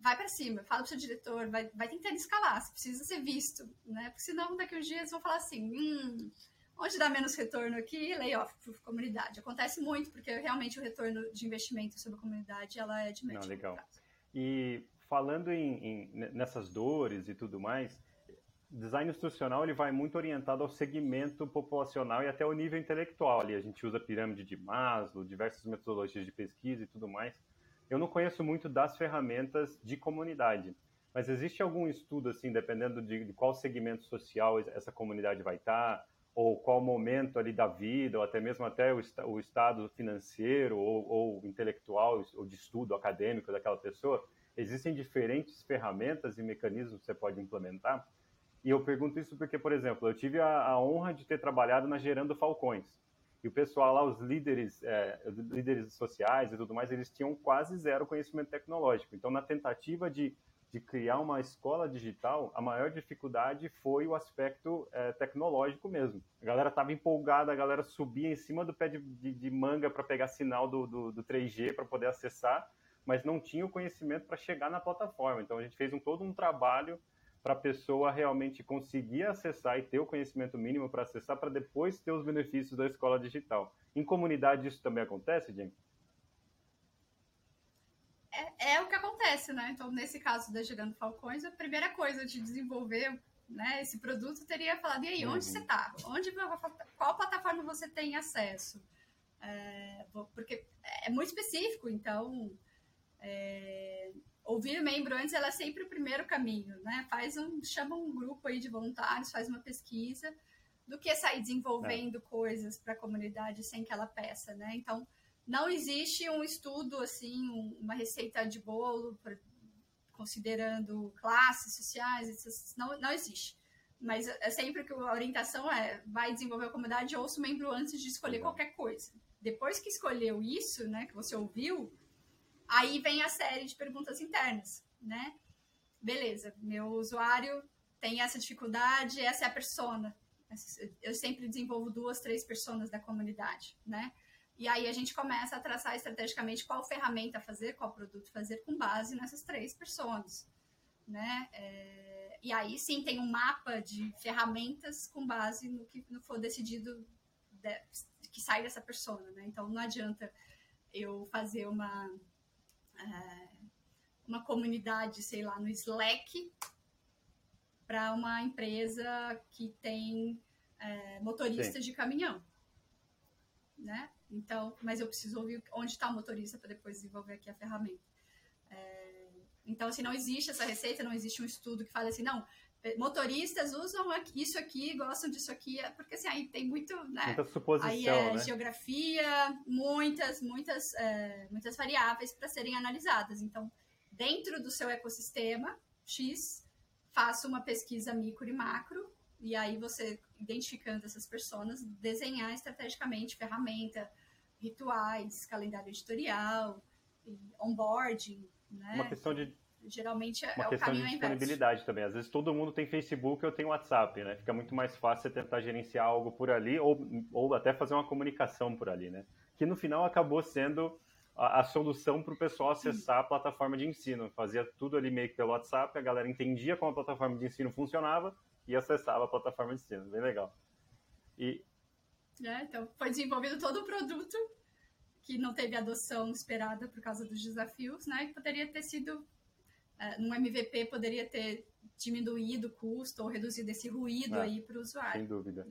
vai para cima, fala pro seu diretor, vai, vai tentando escalar, você precisa ser visto, né? Porque senão daqui uns dias vão falar assim, hum, onde dá menos retorno aqui, layoff por comunidade. Acontece muito, porque realmente o retorno de investimento sobre a comunidade, ela é de médio Não, legal. E falando em, em, nessas dores e tudo mais, design instrucional ele vai muito orientado ao segmento populacional e até ao nível intelectual. Ali a gente usa pirâmide de Maslow, diversas metodologias de pesquisa e tudo mais. Eu não conheço muito das ferramentas de comunidade, mas existe algum estudo assim, dependendo de, de qual segmento social essa comunidade vai estar, ou qual momento ali da vida, ou até mesmo até o, o estado financeiro ou, ou intelectual ou de estudo acadêmico daquela pessoa? Existem diferentes ferramentas e mecanismos que você pode implementar e eu pergunto isso porque, por exemplo, eu tive a, a honra de ter trabalhado na Gerando Falcões. E o pessoal lá, os líderes, é, líderes sociais e tudo mais, eles tinham quase zero conhecimento tecnológico. Então, na tentativa de, de criar uma escola digital, a maior dificuldade foi o aspecto é, tecnológico mesmo. A galera estava empolgada, a galera subia em cima do pé de, de, de manga para pegar sinal do, do, do 3G para poder acessar, mas não tinha o conhecimento para chegar na plataforma. Então, a gente fez um, todo um trabalho para a pessoa realmente conseguir acessar e ter o conhecimento mínimo para acessar, para depois ter os benefícios da escola digital. Em comunidade isso também acontece, Jim? É, é, o que acontece, né? Então, nesse caso da Gerando Falcões, a primeira coisa de desenvolver né, esse produto teria falado, e aí, onde uhum. você está? Onde, qual plataforma você tem acesso? É, porque é muito específico, então... É, ouvir membro antes ela é sempre o primeiro caminho, né? Faz um, chama um grupo aí de voluntários, faz uma pesquisa, do que sair desenvolvendo é. coisas para a comunidade sem que ela peça, né? Então, não existe um estudo assim, um, uma receita de bolo pra, considerando classes sociais, não, não existe. Mas é sempre que a orientação é, vai desenvolver a comunidade, ouça o membro antes de escolher qualquer coisa. Depois que escolheu isso, né, que você ouviu, Aí vem a série de perguntas internas, né? Beleza, meu usuário tem essa dificuldade, essa é a persona. Eu sempre desenvolvo duas, três personas da comunidade, né? E aí a gente começa a traçar estrategicamente qual ferramenta fazer, qual produto fazer com base nessas três pessoas, né? É... E aí sim tem um mapa de ferramentas com base no que for decidido de... que sai dessa persona, né? Então não adianta eu fazer uma é, uma comunidade, sei lá, no Slack para uma empresa que tem é, motoristas Sim. de caminhão, né? Então, mas eu preciso ouvir onde está o motorista para depois desenvolver aqui a ferramenta. É, então, assim, não existe essa receita, não existe um estudo que fale assim, não, motoristas usam isso aqui, gostam disso aqui, é porque assim, aí tem muito, né? Muita suposição, aí é né? geografia, muitas, muitas, é, muitas variáveis para serem analisadas. Então, dentro do seu ecossistema X, faça uma pesquisa micro e macro, e aí você, identificando essas pessoas, desenhar estrategicamente ferramenta, rituais, calendário editorial, onboarding, né? Uma questão de geralmente é, uma é questão o caminho de disponibilidade também. Às vezes todo mundo tem Facebook, eu tenho WhatsApp, né? Fica muito mais fácil você tentar gerenciar algo por ali ou, ou até fazer uma comunicação por ali, né? Que no final acabou sendo a, a solução para o pessoal acessar a plataforma de ensino. Fazia tudo ali meio que pelo WhatsApp, a galera entendia como a plataforma de ensino funcionava e acessava a plataforma de ensino. Bem legal. E... É, então, foi desenvolvido todo o produto que não teve adoção esperada por causa dos desafios, né? Que poderia ter sido uh, num MVP poderia ter diminuído o custo ou reduzido esse ruído é, aí para o usuário. Sem dúvida.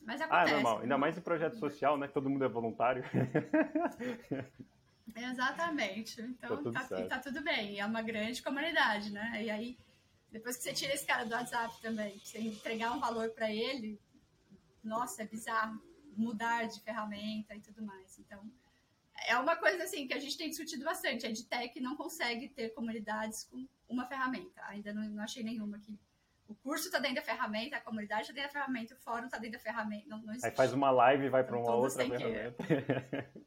Mas acontece. Ah, normal. Ainda mais em projeto social, né? Todo mundo é voluntário. [laughs] Exatamente. Então tá, tá, tá, tudo bem. É uma grande comunidade, né? E aí, depois que você tira esse cara do WhatsApp também, você entregar um valor para ele, nossa, é bizarro mudar de ferramenta e tudo mais. Então, é uma coisa assim que a gente tem discutido bastante. A EdTech não consegue ter comunidades com uma ferramenta. Ainda não, não achei nenhuma aqui. O curso está dentro da ferramenta, a comunidade está dentro da ferramenta, o fórum está dentro da ferramenta. Não, não Aí faz uma live e vai para uma outra ferramenta. [laughs]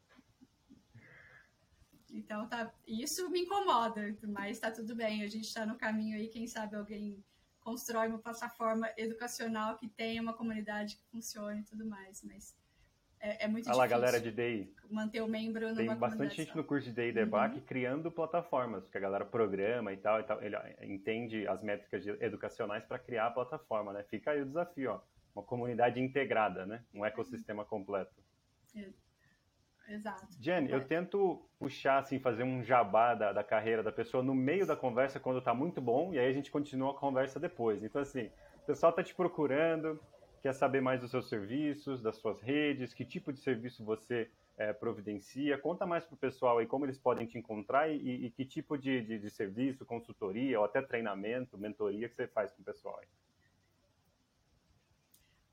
então, tá, isso me incomoda, mas está tudo bem. A gente está no caminho aí, quem sabe alguém constrói uma plataforma educacional que tenha uma comunidade que funcione e tudo mais. Mas é, é muito difícil. galera de DI. Manter o membro numa Tem bastante gente no curso de DI Debug uhum. criando plataformas, que a galera programa e tal, e tal. Ele entende as métricas educacionais para criar a plataforma, né? Fica aí o desafio, ó. Uma comunidade integrada, né? Um ecossistema completo. É. Exato. Jenny, é. eu tento puxar, assim, fazer um jabá da, da carreira da pessoa no meio da conversa quando está muito bom, e aí a gente continua a conversa depois. Então, assim, o pessoal está te procurando, quer saber mais dos seus serviços, das suas redes, que tipo de serviço você é, providencia. Conta mais para o pessoal aí como eles podem te encontrar e, e que tipo de, de, de, serviço, consultoria ou até treinamento, mentoria que você faz com o pessoal aí.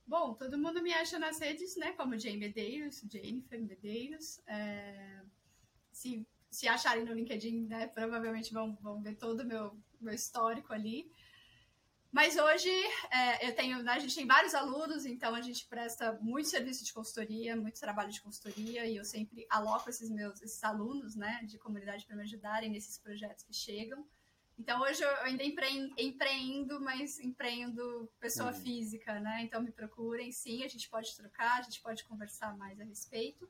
Bom, todo mundo me acha nas redes, né? Como Jane Medeiros, Jennifer Medeiros. É... Se, se acharem no LinkedIn, né? Provavelmente vão, vão ver todo o meu, meu histórico ali. Mas hoje é, eu tenho, né, a gente tem vários alunos, então a gente presta muito serviço de consultoria, muito trabalho de consultoria, e eu sempre aloco esses meus esses alunos né, de comunidade para me ajudarem nesses projetos que chegam. Então hoje eu ainda empreendo, mas empreendo pessoa uhum. física, né? Então me procurem, sim, a gente pode trocar, a gente pode conversar mais a respeito.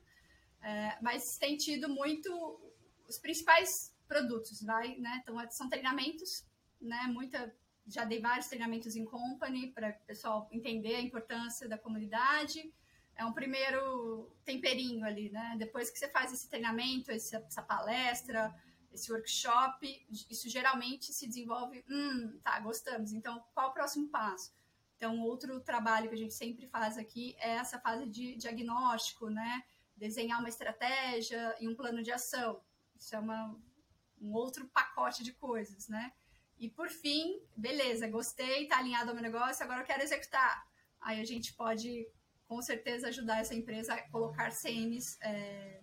É, mas tem tido muito os principais produtos, vai, né? Então são treinamentos, né? Muita já dei vários treinamentos em company para o pessoal entender a importância da comunidade. É um primeiro temperinho ali, né? Depois que você faz esse treinamento, essa palestra, esse workshop, isso geralmente se desenvolve, hum, tá, gostamos. Então, qual o próximo passo? Então, outro trabalho que a gente sempre faz aqui é essa fase de diagnóstico, né? Desenhar uma estratégia e um plano de ação. Isso é uma, um outro pacote de coisas, né? E por fim, beleza, gostei, tá alinhado ao meu negócio, agora eu quero executar. Aí a gente pode, com certeza, ajudar essa empresa a colocar CMs, é,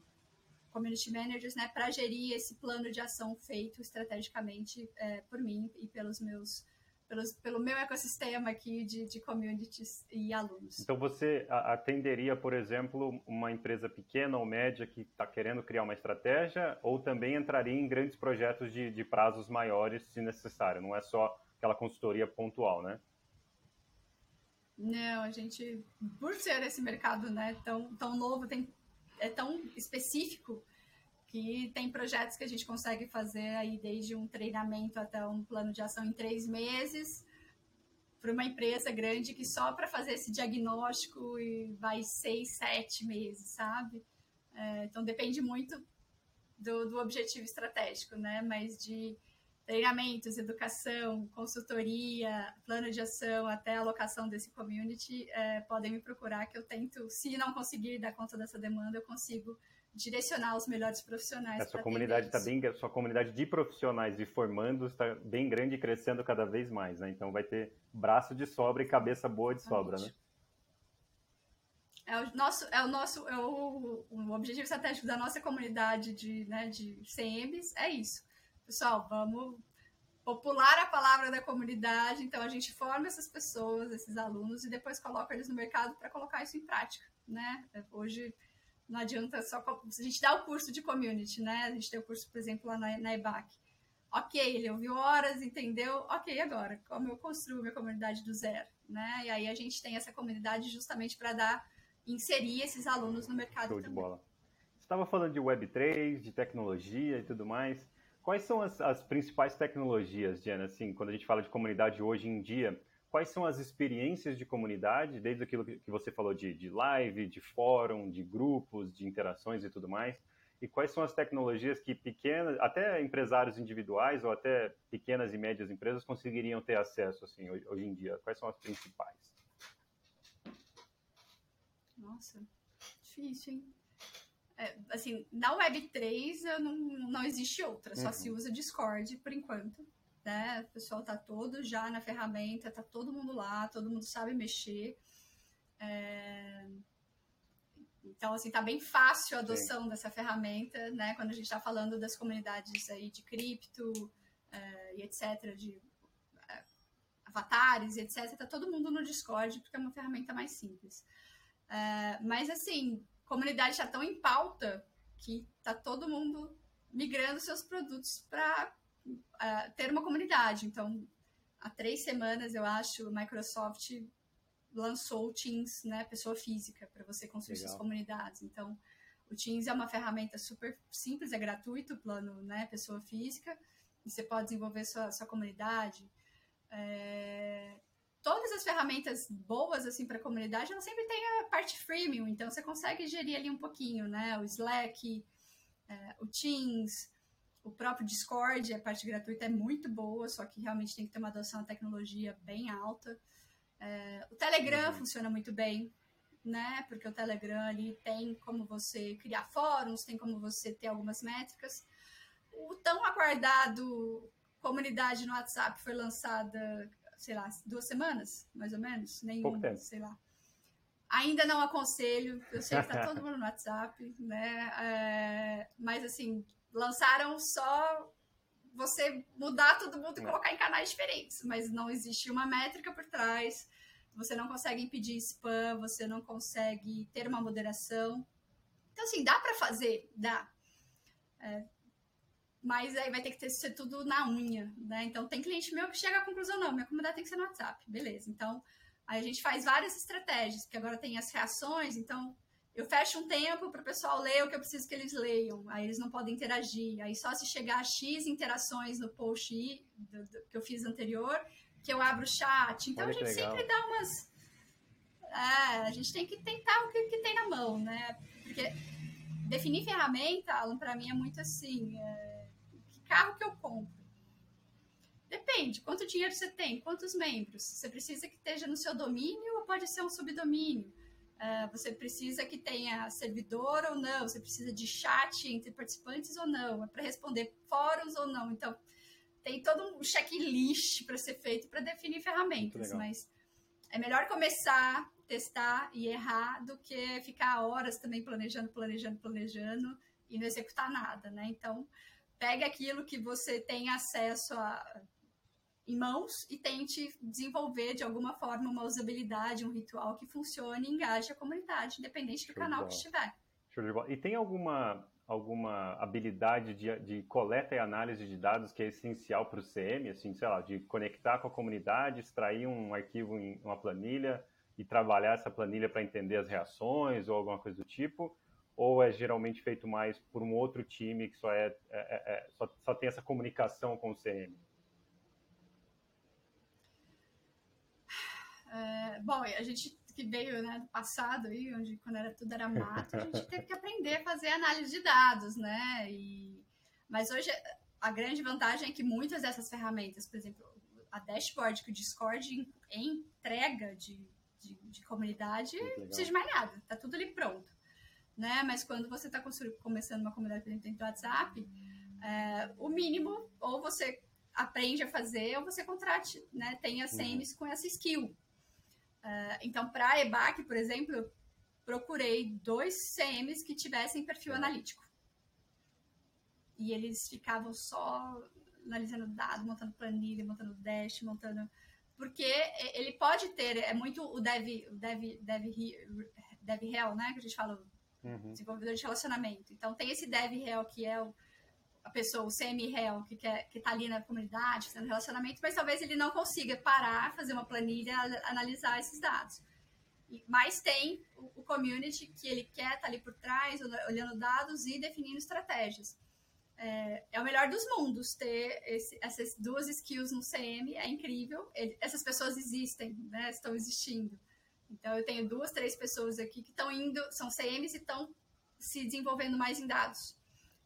community managers, né, para gerir esse plano de ação feito estrategicamente é, por mim e pelos meus pelos, pelo meu ecossistema aqui de, de communities e alunos. Então, você atenderia, por exemplo, uma empresa pequena ou média que está querendo criar uma estratégia, ou também entraria em grandes projetos de, de prazos maiores, se necessário? Não é só aquela consultoria pontual, né? Não, a gente, por ser esse mercado né, tão, tão novo, tem, é tão específico, que tem projetos que a gente consegue fazer aí desde um treinamento até um plano de ação em três meses para uma empresa grande que só para fazer esse diagnóstico e vai seis, sete meses, sabe? É, então depende muito do, do objetivo estratégico, né? Mas de treinamentos, educação, consultoria, plano de ação, até alocação desse community, é, podem me procurar que eu tento, se não conseguir dar conta dessa demanda, eu consigo direcionar os melhores profissionais. A sua comunidade está bem, sua comunidade de profissionais e formandos está bem grande e crescendo cada vez mais, né? Então vai ter braço de sobra e cabeça boa de sobra, né? É o nosso, é o nosso, é o, o objetivo estratégico da nossa comunidade de, né, de CMs é isso. Pessoal, vamos popular a palavra da comunidade. Então a gente forma essas pessoas, esses alunos e depois coloca eles no mercado para colocar isso em prática, né? Hoje não adianta só. A gente dá o curso de community, né? A gente tem o curso, por exemplo, lá na, na EBAC. Ok, ele ouviu horas, entendeu? Ok, agora, como eu construo minha comunidade do zero, né? E aí a gente tem essa comunidade justamente para dar, inserir esses alunos no mercado Show também. de bola. Você estava falando de Web3, de tecnologia e tudo mais. Quais são as, as principais tecnologias, Diana, assim, quando a gente fala de comunidade hoje em dia? Quais são as experiências de comunidade, desde aquilo que você falou de, de live, de fórum, de grupos, de interações e tudo mais, e quais são as tecnologias que pequenas, até empresários individuais ou até pequenas e médias empresas conseguiriam ter acesso assim hoje, em dia? Quais são as principais? Nossa, difícil, hein? É, assim, na Web3 não, não existe outra, só uhum. se usa Discord por enquanto né? O pessoal tá todo já na ferramenta, tá todo mundo lá, todo mundo sabe mexer. É... Então, assim, tá bem fácil a adoção Sim. dessa ferramenta, né? Quando a gente está falando das comunidades aí de cripto é, e etc., de é, avatares e etc., tá todo mundo no Discord, porque é uma ferramenta mais simples. É, mas, assim, comunidade está tão em pauta que tá todo mundo migrando seus produtos para uh, ter uma comunidade. Então, há três semanas, eu acho, a Microsoft lançou o Teams, né, pessoa física, para você construir Legal. suas comunidades. Então, o Teams é uma ferramenta super simples, é gratuito, plano, né, pessoa física, e você pode desenvolver sua, sua comunidade. É... Todas as ferramentas boas, assim, para a comunidade, elas sempre têm a parte freemium, então você consegue gerir ali um pouquinho, né, o Slack, é, o Teams, o próprio Discord, a parte gratuita é muito boa, só que realmente tem que ter uma adoção à tecnologia bem alta. É, o Telegram uhum. funciona muito bem, né? Porque o Telegram ali tem como você criar fóruns, tem como você ter algumas métricas. O tão aguardado comunidade no WhatsApp foi lançada, sei lá, duas semanas, mais ou menos, nenhum, sei lá. Ainda não aconselho, eu sei que tá [laughs] todo mundo no WhatsApp, né? É, mas assim, lançaram só você mudar todo mundo e é. colocar em canais diferentes, mas não existe uma métrica por trás. Você não consegue impedir spam, você não consegue ter uma moderação. Então, assim, dá para fazer? Dá. É, mas aí vai ter que ser tudo na unha, né? Então, tem cliente meu que chega à conclusão, não, minha comunidade tem que ser no WhatsApp. Beleza. Então, aí a gente faz várias estratégias, porque agora tem as reações, então eu fecho um tempo para o pessoal ler o que eu preciso que eles leiam. Aí eles não podem interagir. Aí só se chegar a X interações no post do, do, que eu fiz anterior, que eu abro o chat. Então Olha a gente sempre dá umas. É, a gente tem que tentar o que, que, tem na mão, né? Porque definir ferramenta, Alan, para mim é muito assim. É... Que carro que eu compro? Depende, quanto dinheiro você tem, quantos membros. Você precisa que esteja no seu domínio ou pode ser um subdomínio? Uh, você precisa que tenha servidor ou não, você precisa de chat entre participantes ou não, é para responder fóruns ou não. Então, tem todo um checklist para ser feito para definir ferramentas, mas é melhor começar, testar e errar do que ficar horas também planejando, planejando, planejando e não executar nada, né? Então, pega aquilo que você tem acesso a em mãos e tente desenvolver de alguma forma uma usabilidade, um ritual que funcione e engaje a comunidade, independente do Show canal que estiver. E tem alguma, alguma habilidade de, de, coleta e análise de dados que é essencial para o CM, assim, sei lá, de conectar com a comunidade, extrair um arquivo em uma planilha e trabalhar essa planilha para entender as reações ou alguma coisa do tipo? Ou é geralmente feito mais por um outro time que só, é, é, é, é só, só tem essa comunicação com o CM? É, bom, a gente que veio né, do passado, aí, onde quando era tudo era mato, a gente teve que aprender a fazer análise de dados, né? E, mas hoje a grande vantagem é que muitas dessas ferramentas, por exemplo, a dashboard que o Discord entrega de, de, de comunidade, não precisa de mais nada, tá tudo ali pronto. Né? Mas quando você está começando uma comunidade dentro do WhatsApp, é, o mínimo, ou você aprende a fazer, ou você contrate, né? Tenha CMs uhum. com essa skill. Uh, então, para a EBAC, por exemplo, procurei dois CMs que tivessem perfil é. analítico. E eles ficavam só analisando dados, montando planilha, montando dash, montando. Porque ele pode ter, é muito o dev, o dev, dev, dev real, né? Que a gente fala, uhum. desenvolvedor de relacionamento. Então, tem esse dev real que é o a pessoa, o semi-réu, que, quer, que tá ali na comunidade, fazendo relacionamento, mas talvez ele não consiga parar, fazer uma planilha, analisar esses dados. Mas tem o, o community que ele quer estar tá ali por trás, olhando dados e definindo estratégias. É, é, o melhor dos mundos ter esse, essas duas skills no CM, é incrível. Ele, essas pessoas existem, né, estão existindo. Então, eu tenho duas, três pessoas aqui que estão indo, são CMs e estão se desenvolvendo mais em dados.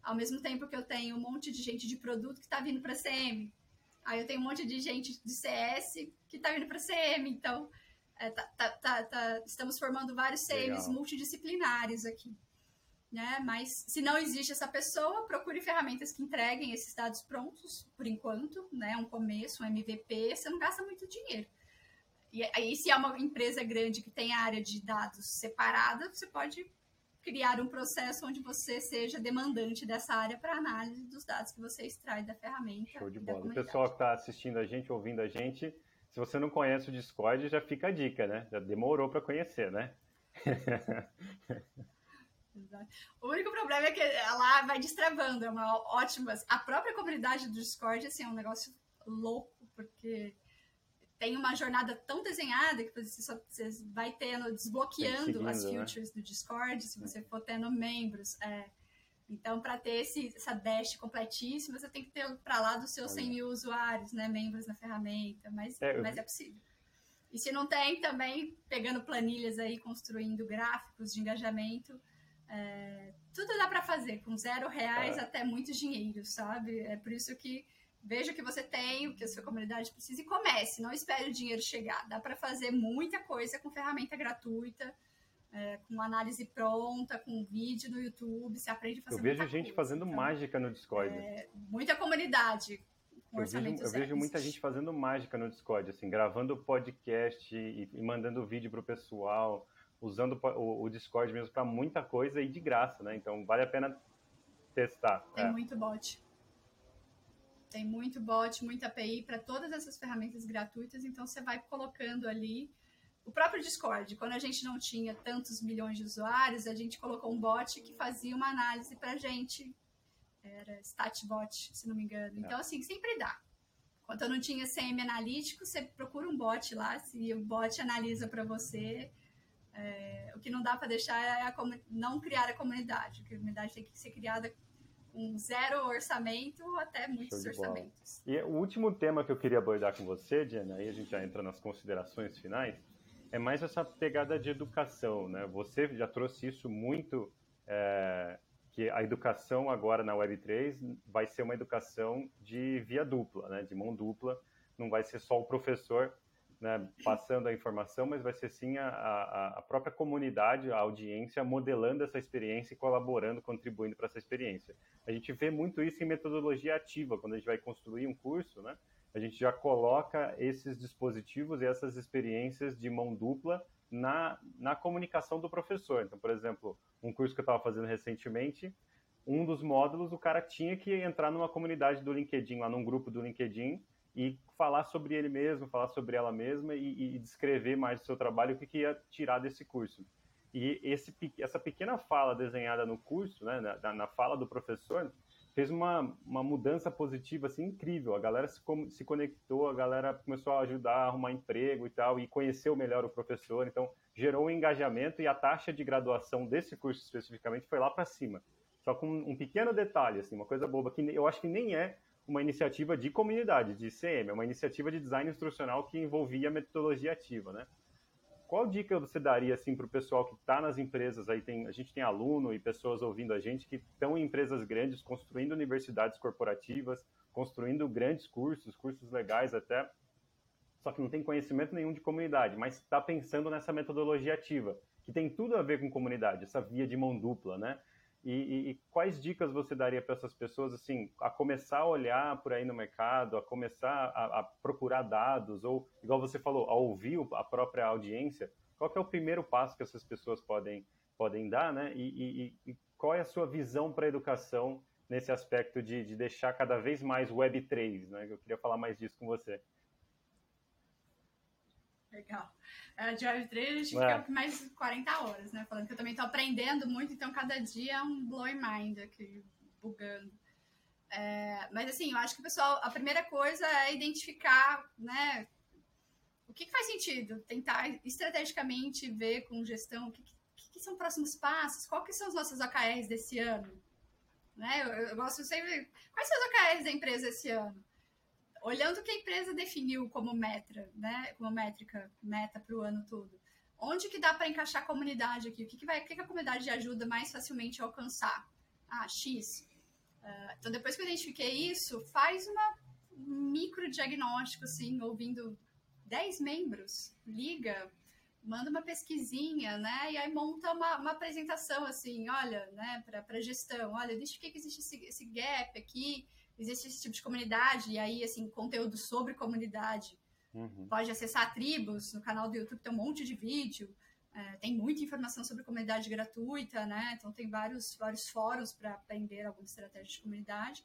Ao mesmo tempo que eu tenho um monte de gente de produto que está vindo para CM. Aí eu tenho um monte de gente de CS que está vindo para CM. Então, é, tá, tá, tá, tá, estamos formando vários CMs Legal. multidisciplinares aqui. Né? Mas se não existe essa pessoa, procure ferramentas que entreguem esses dados prontos, por enquanto, né? Um começo, um MVP, você não gasta muito dinheiro. E aí, se é uma empresa grande que tem área de dados separada, você pode criar um processo onde você seja demandante dessa área para análise dos dados que você extrai da ferramenta. Show de bola. O pessoal que está assistindo a gente, ouvindo a gente, se você não conhece o Discord, já fica a dica, né? Já demorou para conhecer, né? o único problema é que ela vai destravando, é uma ótima. A própria comunidade do Discord assim, é um negócio louco, porque tem uma jornada tão desenhada que você, só, você vai tendo, desbloqueando as features né? do Discord, se você for tendo membros. É. Então, para ter esse, essa dash completíssima, você tem que ter para lá dos seus 100 mil usuários, né, membros na ferramenta, mas é, mas é possível. E se não tem, também pegando planilhas aí, construindo gráficos de engajamento, é, tudo dá para fazer, com zero reais é. até muito dinheiro, sabe? É por isso que veja o que você tem, o que a sua comunidade precisa e comece. Não espere o dinheiro chegar. Dá para fazer muita coisa com ferramenta gratuita, é, com análise pronta, com vídeo no YouTube. Você aprende a fazer Eu vejo gente coisa, fazendo então, mágica no Discord. É, muita comunidade. Eu vejo, eu vejo, muita gente fazendo mágica no Discord, assim, gravando podcast e, e mandando vídeo pro pessoal, usando o, o Discord mesmo para muita coisa e de graça, né? Então vale a pena testar. Tem é. muito bot. Tem muito bot, muita API para todas essas ferramentas gratuitas, então você vai colocando ali o próprio Discord. Quando a gente não tinha tantos milhões de usuários, a gente colocou um bot que fazia uma análise para gente. Era StatBot, se não me engano. Então, é. assim, sempre dá. Quando eu não tinha CM analítico, você procura um bot lá, se o bot analisa para você. É, o que não dá para deixar é a, não criar a comunidade. A comunidade tem que ser criada um zero orçamento até muitos orçamentos. E o último tema que eu queria abordar com você, Diana, aí a gente já entra nas considerações finais, é mais essa pegada de educação, né? Você já trouxe isso muito, é, que a educação agora na Web3 vai ser uma educação de via dupla, né? De mão dupla, não vai ser só o professor né, passando a informação, mas vai ser sim a, a, a, própria comunidade, a audiência, modelando essa experiência e colaborando, contribuindo para essa experiência. A gente vê muito isso em metodologia ativa, quando a gente vai construir um curso, né, a gente já coloca esses dispositivos e essas experiências de mão dupla na, na comunicação do professor. Então, por exemplo, um curso que eu estava fazendo recentemente, um dos módulos, o cara tinha que entrar numa comunidade do LinkedIn, lá num grupo do LinkedIn, e falar sobre ele mesmo, falar sobre ela mesma e, e descrever mais o seu trabalho, o que, que ia tirar desse curso. E esse, essa pequena fala desenhada no curso, né, na, na fala do professor, fez uma, uma mudança positiva assim, incrível. A galera se, se conectou, a galera começou a ajudar a arrumar emprego e tal, e conheceu melhor o professor. Então, gerou um engajamento e a taxa de graduação desse curso especificamente foi lá para cima. Só com um pequeno detalhe, assim, uma coisa boba, que eu acho que nem é uma iniciativa de comunidade, de CM, uma iniciativa de design instrucional que envolvia metodologia ativa, né? Qual dica você daria assim para o pessoal que está nas empresas? Aí tem, a gente tem aluno e pessoas ouvindo a gente que estão em empresas grandes, construindo universidades corporativas, construindo grandes cursos, cursos legais até, só que não tem conhecimento nenhum de comunidade, mas está pensando nessa metodologia ativa, que tem tudo a ver com comunidade, essa via de mão dupla, né? E, e, e, quais dicas você daria para essas pessoas, assim, a começar a olhar por aí no mercado, a começar a, a, procurar dados, ou, igual você falou, a ouvir a própria audiência? Qual é o primeiro passo que essas pessoas podem, podem dar, né? E, e qual é a sua visão para a educação nesse aspecto de, de deixar cada vez mais Web3, né? Eu queria falar mais disso com você. Legal. Uh, de Web3 a gente é. fica mais 40 horas, né? Falando que eu também estou aprendendo muito, então cada dia é um blowing mind aqui, bugando. É, mas assim, eu acho que o pessoal, a primeira coisa é identificar, né? O que, que faz sentido? Tentar estrategicamente ver com gestão o que, que, que são próximos passos, quais que são os nossos OKRs desse ano. Né? Eu, eu gosto sempre. Quais são os OKRs da empresa esse ano? Olhando o que a empresa definiu como meta, né, como métrica, meta para o ano todo, onde que dá para encaixar a comunidade aqui? O que, que, vai, o que, que a comunidade ajuda mais facilmente a alcançar? Ah, X. Uh, então, depois que eu identifiquei isso, faz uma micro diagnóstico, assim, ouvindo 10 membros, liga, manda uma pesquisinha, né? E aí monta uma, uma apresentação, assim, olha, né, para gestão, olha, identifiquei que existe esse, esse gap aqui, existe esse tipo de comunidade, e aí, assim, conteúdo sobre comunidade. Uhum. Pode acessar tribos, no canal do YouTube tem um monte de vídeo, é, tem muita informação sobre comunidade gratuita, né? Então tem vários, vários fóruns para aprender alguma estratégia de comunidade.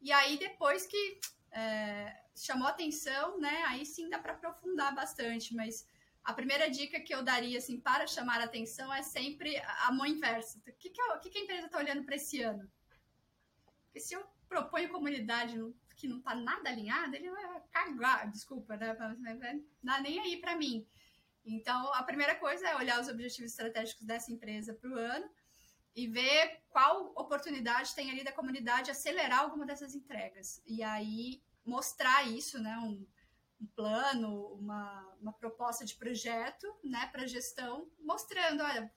E aí, depois que é, chamou atenção, né? Aí sim dá para aprofundar bastante, mas a primeira dica que eu daria assim para chamar a atenção é sempre a mão inversa. O que, que, eu, o que, que a empresa está olhando para esse ano? Porque se eu proponho comunidade, que não está nada alinhado, ele vai cagar, desculpa, né? Não dá nem aí para mim. Então, a primeira coisa é olhar os objetivos estratégicos dessa empresa para o ano e ver qual oportunidade tem ali da comunidade acelerar alguma dessas entregas. E aí mostrar isso, né? Um, um plano, uma, uma proposta de projeto, né, para gestão, mostrando, olha,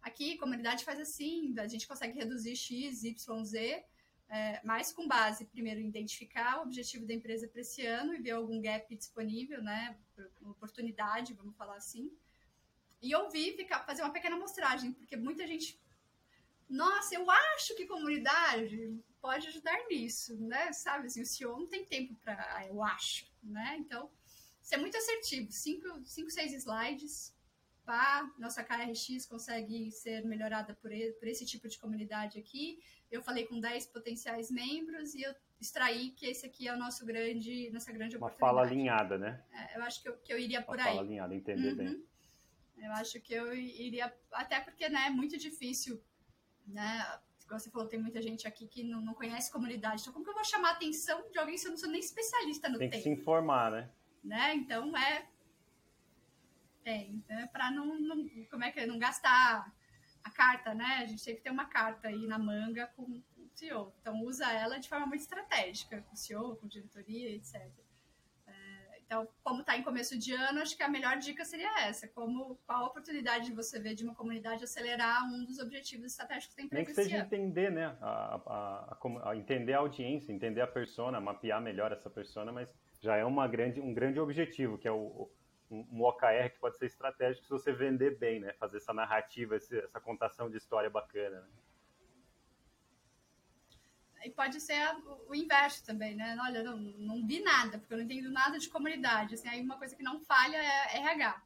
aqui a comunidade faz assim, a gente consegue reduzir X, Y, Z, é, mas com base, primeiro, identificar o objetivo da empresa para esse ano e ver algum gap disponível, né, oportunidade, vamos falar assim, e ouvir, ficar, fazer uma pequena amostragem, porque muita gente nossa, eu acho que comunidade pode ajudar nisso, né? Sabe, assim, o CEO não tem tempo para, ah, eu acho, né? Então, ser muito assertivo, cinco, cinco seis slides, pá, nossa KRX consegue ser melhorada por, por esse tipo de comunidade aqui. Eu falei com 10 potenciais membros e eu extraí que esse aqui é o nosso grande, nossa grande Uma oportunidade. Uma fala alinhada, né? É, eu acho que eu, que eu iria por Uma aí. Fala alinhada, entender uhum. bem. Eu acho que eu iria, até porque, né, é muito difícil né? Como você falou, tem muita gente aqui que não, não conhece comunidade. Então, como que eu vou chamar a atenção de alguém se eu não sou nem especialista no tem tema? Tem que se informar, né? né? Então, é... Tem, né? Para não, não... Como é que é? Não gastar a carta, né? A gente tem que ter uma carta aí na manga com o CEO. Então, usa ela de forma muito estratégica, com o CEO, com diretoria, etc. Então, como está em começo de ano, acho que a melhor dica seria essa: como qual a oportunidade de você ver de uma comunidade acelerar um dos objetivos estratégicos da empresa. Nem que seja entender, né? A, a, a, a, entender a audiência, entender a persona, mapear melhor essa persona, mas já é uma grande, um grande objetivo, que é o, um, OKR que pode ser estratégico se você vender bem, né? Fazer essa narrativa, essa contação de história bacana. Né? E pode ser o inverso também, né? Olha, não, não vi nada, porque eu não entendo nada de comunidade. Assim, aí uma coisa que não falha é RH.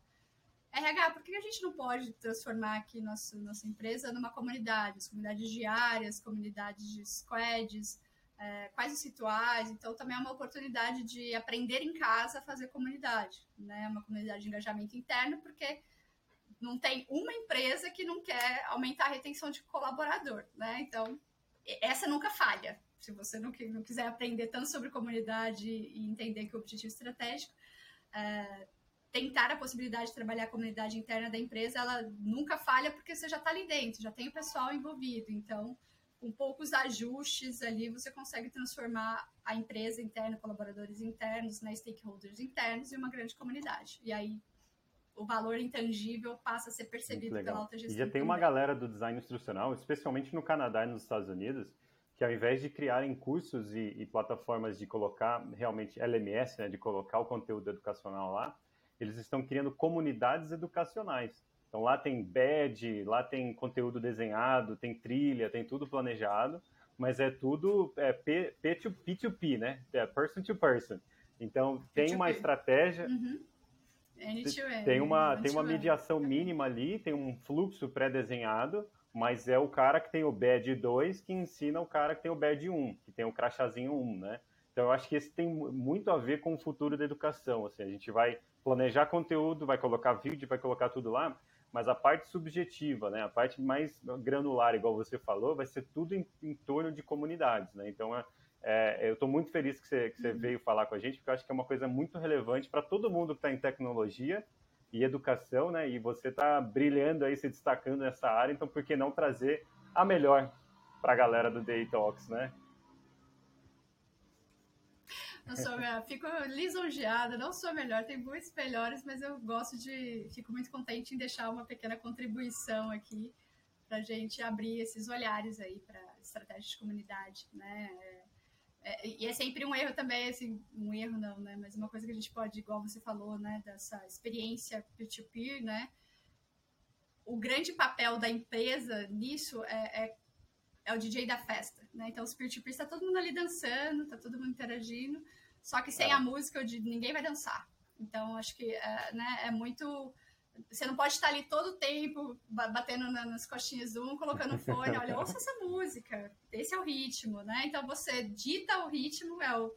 RH, por que a gente não pode transformar aqui nossa, nossa empresa numa comunidade? As comunidades diárias, comunidades de squads, é, quais os rituais? Então, também é uma oportunidade de aprender em casa a fazer comunidade, né? Uma comunidade de engajamento interno, porque não tem uma empresa que não quer aumentar a retenção de colaborador, né? Então, essa nunca falha. Se você não, não quiser aprender tanto sobre comunidade e entender que o objetivo estratégico, é, tentar a possibilidade de trabalhar a comunidade interna da empresa, ela nunca falha porque você já está ali dentro, já tem o pessoal envolvido. Então, com poucos ajustes ali, você consegue transformar a empresa interna, colaboradores internos, né, stakeholders internos, em uma grande comunidade. E aí o valor intangível passa a ser percebido pela alta gestão. E já tem uma galera do design instrucional, especialmente no Canadá e nos Estados Unidos, que ao invés de criarem cursos e, e plataformas de colocar realmente LMS, né, de colocar o conteúdo educacional lá, eles estão criando comunidades educacionais. Então lá tem badge, lá tem conteúdo desenhado, tem trilha, tem tudo planejado, mas é tudo é, P, P2, P2P, né? É person to person. Então tem P2P. uma estratégia. Uhum tem uma, tem uma mediação mínima ali, tem um fluxo pré-desenhado, mas é o cara que tem o badge 2 que ensina o cara que tem o badge 1, que tem o crachazinho 1, né? Então eu acho que esse tem muito a ver com o futuro da educação, assim, a gente vai planejar conteúdo, vai colocar vídeo, vai colocar tudo lá, mas a parte subjetiva, né, a parte mais granular, igual você falou, vai ser tudo em, em torno de comunidades, né? Então é, é, eu estou muito feliz que você, que você uhum. veio falar com a gente, porque eu acho que é uma coisa muito relevante para todo mundo que está em tecnologia e educação, né? E você está brilhando aí, se destacando nessa área, então por que não trazer a melhor para a galera do Day Talks, né? Eu sou, fico lisonjeada, não sou a melhor, tem muitos melhores, mas eu gosto de, fico muito contente em deixar uma pequena contribuição aqui para a gente abrir esses olhares aí para estratégia de comunidade, né? É, e é sempre um erro também, assim, um erro não, né? Mas uma coisa que a gente pode, igual você falou, né? Dessa experiência peer-to-peer, né? O grande papel da empresa nisso é, é, é o DJ da festa, né? Então, os peer-to-peer está todo mundo ali dançando, tá todo mundo interagindo, só que sem é. a música, ninguém vai dançar. Então, acho que é, né, é muito você não pode estar ali todo o tempo batendo nas costinhas do um, colocando fone, olha, ouça essa música, esse é o ritmo, né? Então você dita o ritmo, é o,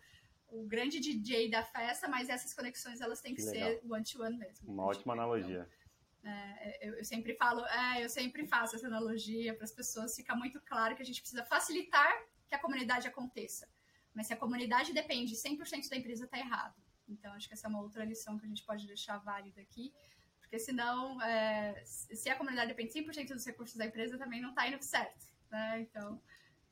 o grande DJ da festa, mas essas conexões elas têm que, que ser one-to-one -one mesmo. Uma ótima então, analogia. É, eu, eu, sempre falo, é, eu sempre faço essa analogia para as pessoas, fica muito claro que a gente precisa facilitar que a comunidade aconteça. Mas se a comunidade depende 100% da empresa, está errado. Então, acho que essa é uma outra lição que a gente pode deixar válida aqui. Porque senão, é, se a comunidade depende 100% dos recursos da empresa, também não está indo certo. Né? Então,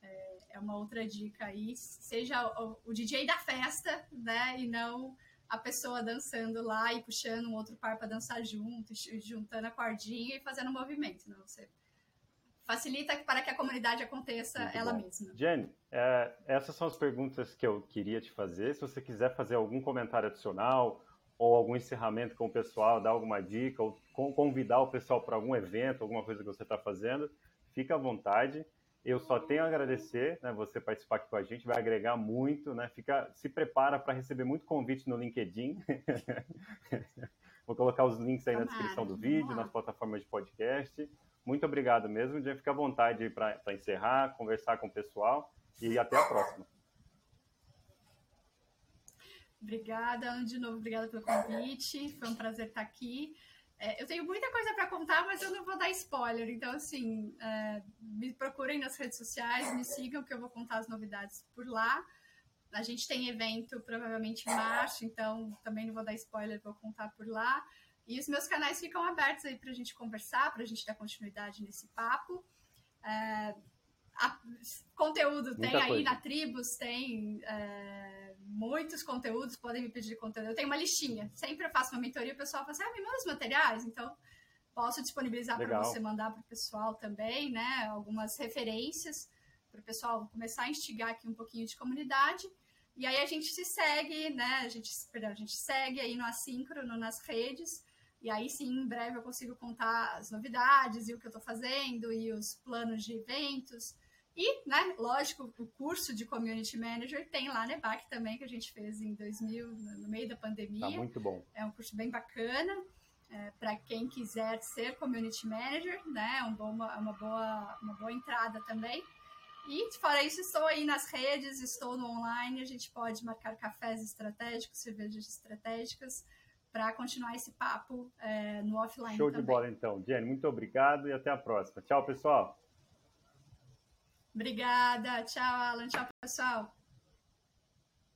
é, é, uma outra dica aí. Seja o, o, DJ da festa, né? E não a pessoa dançando lá e puxando um outro par para dançar junto, juntando a cordinha e fazendo um movimento. Não, você facilita para que a comunidade aconteça Muito ela bom. mesma. Jenny, é, essas são as perguntas que eu queria te fazer. Se você quiser fazer algum comentário adicional ou algum encerramento com o pessoal, dar alguma dica, ou convidar o pessoal para algum evento, alguma coisa que você está fazendo, fica à vontade. Eu só tenho a agradecer, né, você participar aqui com a gente, vai agregar muito, né? Fica, se prepara para receber muito convite no LinkedIn. [laughs] Vou colocar os links aí na descrição do vídeo, nas plataformas de podcast. Muito obrigado mesmo, Já Fica à vontade para encerrar, conversar com o pessoal e até a próxima. Obrigada, de novo, obrigada pelo convite. Foi um prazer estar aqui. É, eu tenho muita coisa para contar, mas eu não vou dar spoiler. Então, assim, é, me procurem nas redes sociais, me sigam, que eu vou contar as novidades por lá. A gente tem evento provavelmente em março, então também não vou dar spoiler, vou contar por lá. E os meus canais ficam abertos aí para a gente conversar, para a gente dar continuidade nesse papo. É, a, conteúdo Muita tem aí na Tribus, tem é, muitos conteúdos, podem me pedir conteúdo. Eu tenho uma listinha, sempre eu faço uma mentoria o pessoal fala assim: ah, me manda os materiais, então posso disponibilizar para você mandar para o pessoal também, né? Algumas referências para o pessoal começar a instigar aqui um pouquinho de comunidade. E aí a gente se segue, né? A gente, perdão, a gente segue aí no assíncrono nas redes. E aí sim, em breve eu consigo contar as novidades e o que eu estou fazendo e os planos de eventos. E, né, lógico, o curso de Community Manager tem lá na EBAC também, que a gente fez em 2000, no meio da pandemia. Tá muito bom. É um curso bem bacana. É, para quem quiser ser community manager, né? É um bom, uma, boa, uma boa entrada também. E, fora isso, estou aí nas redes, estou no online. A gente pode marcar cafés estratégicos, cervejas estratégicas, para continuar esse papo é, no offline. Show também. de bola, então. Jenny, muito obrigado e até a próxima. Tchau, pessoal. Obrigada. Tchau, Alan. Tchau, pessoal.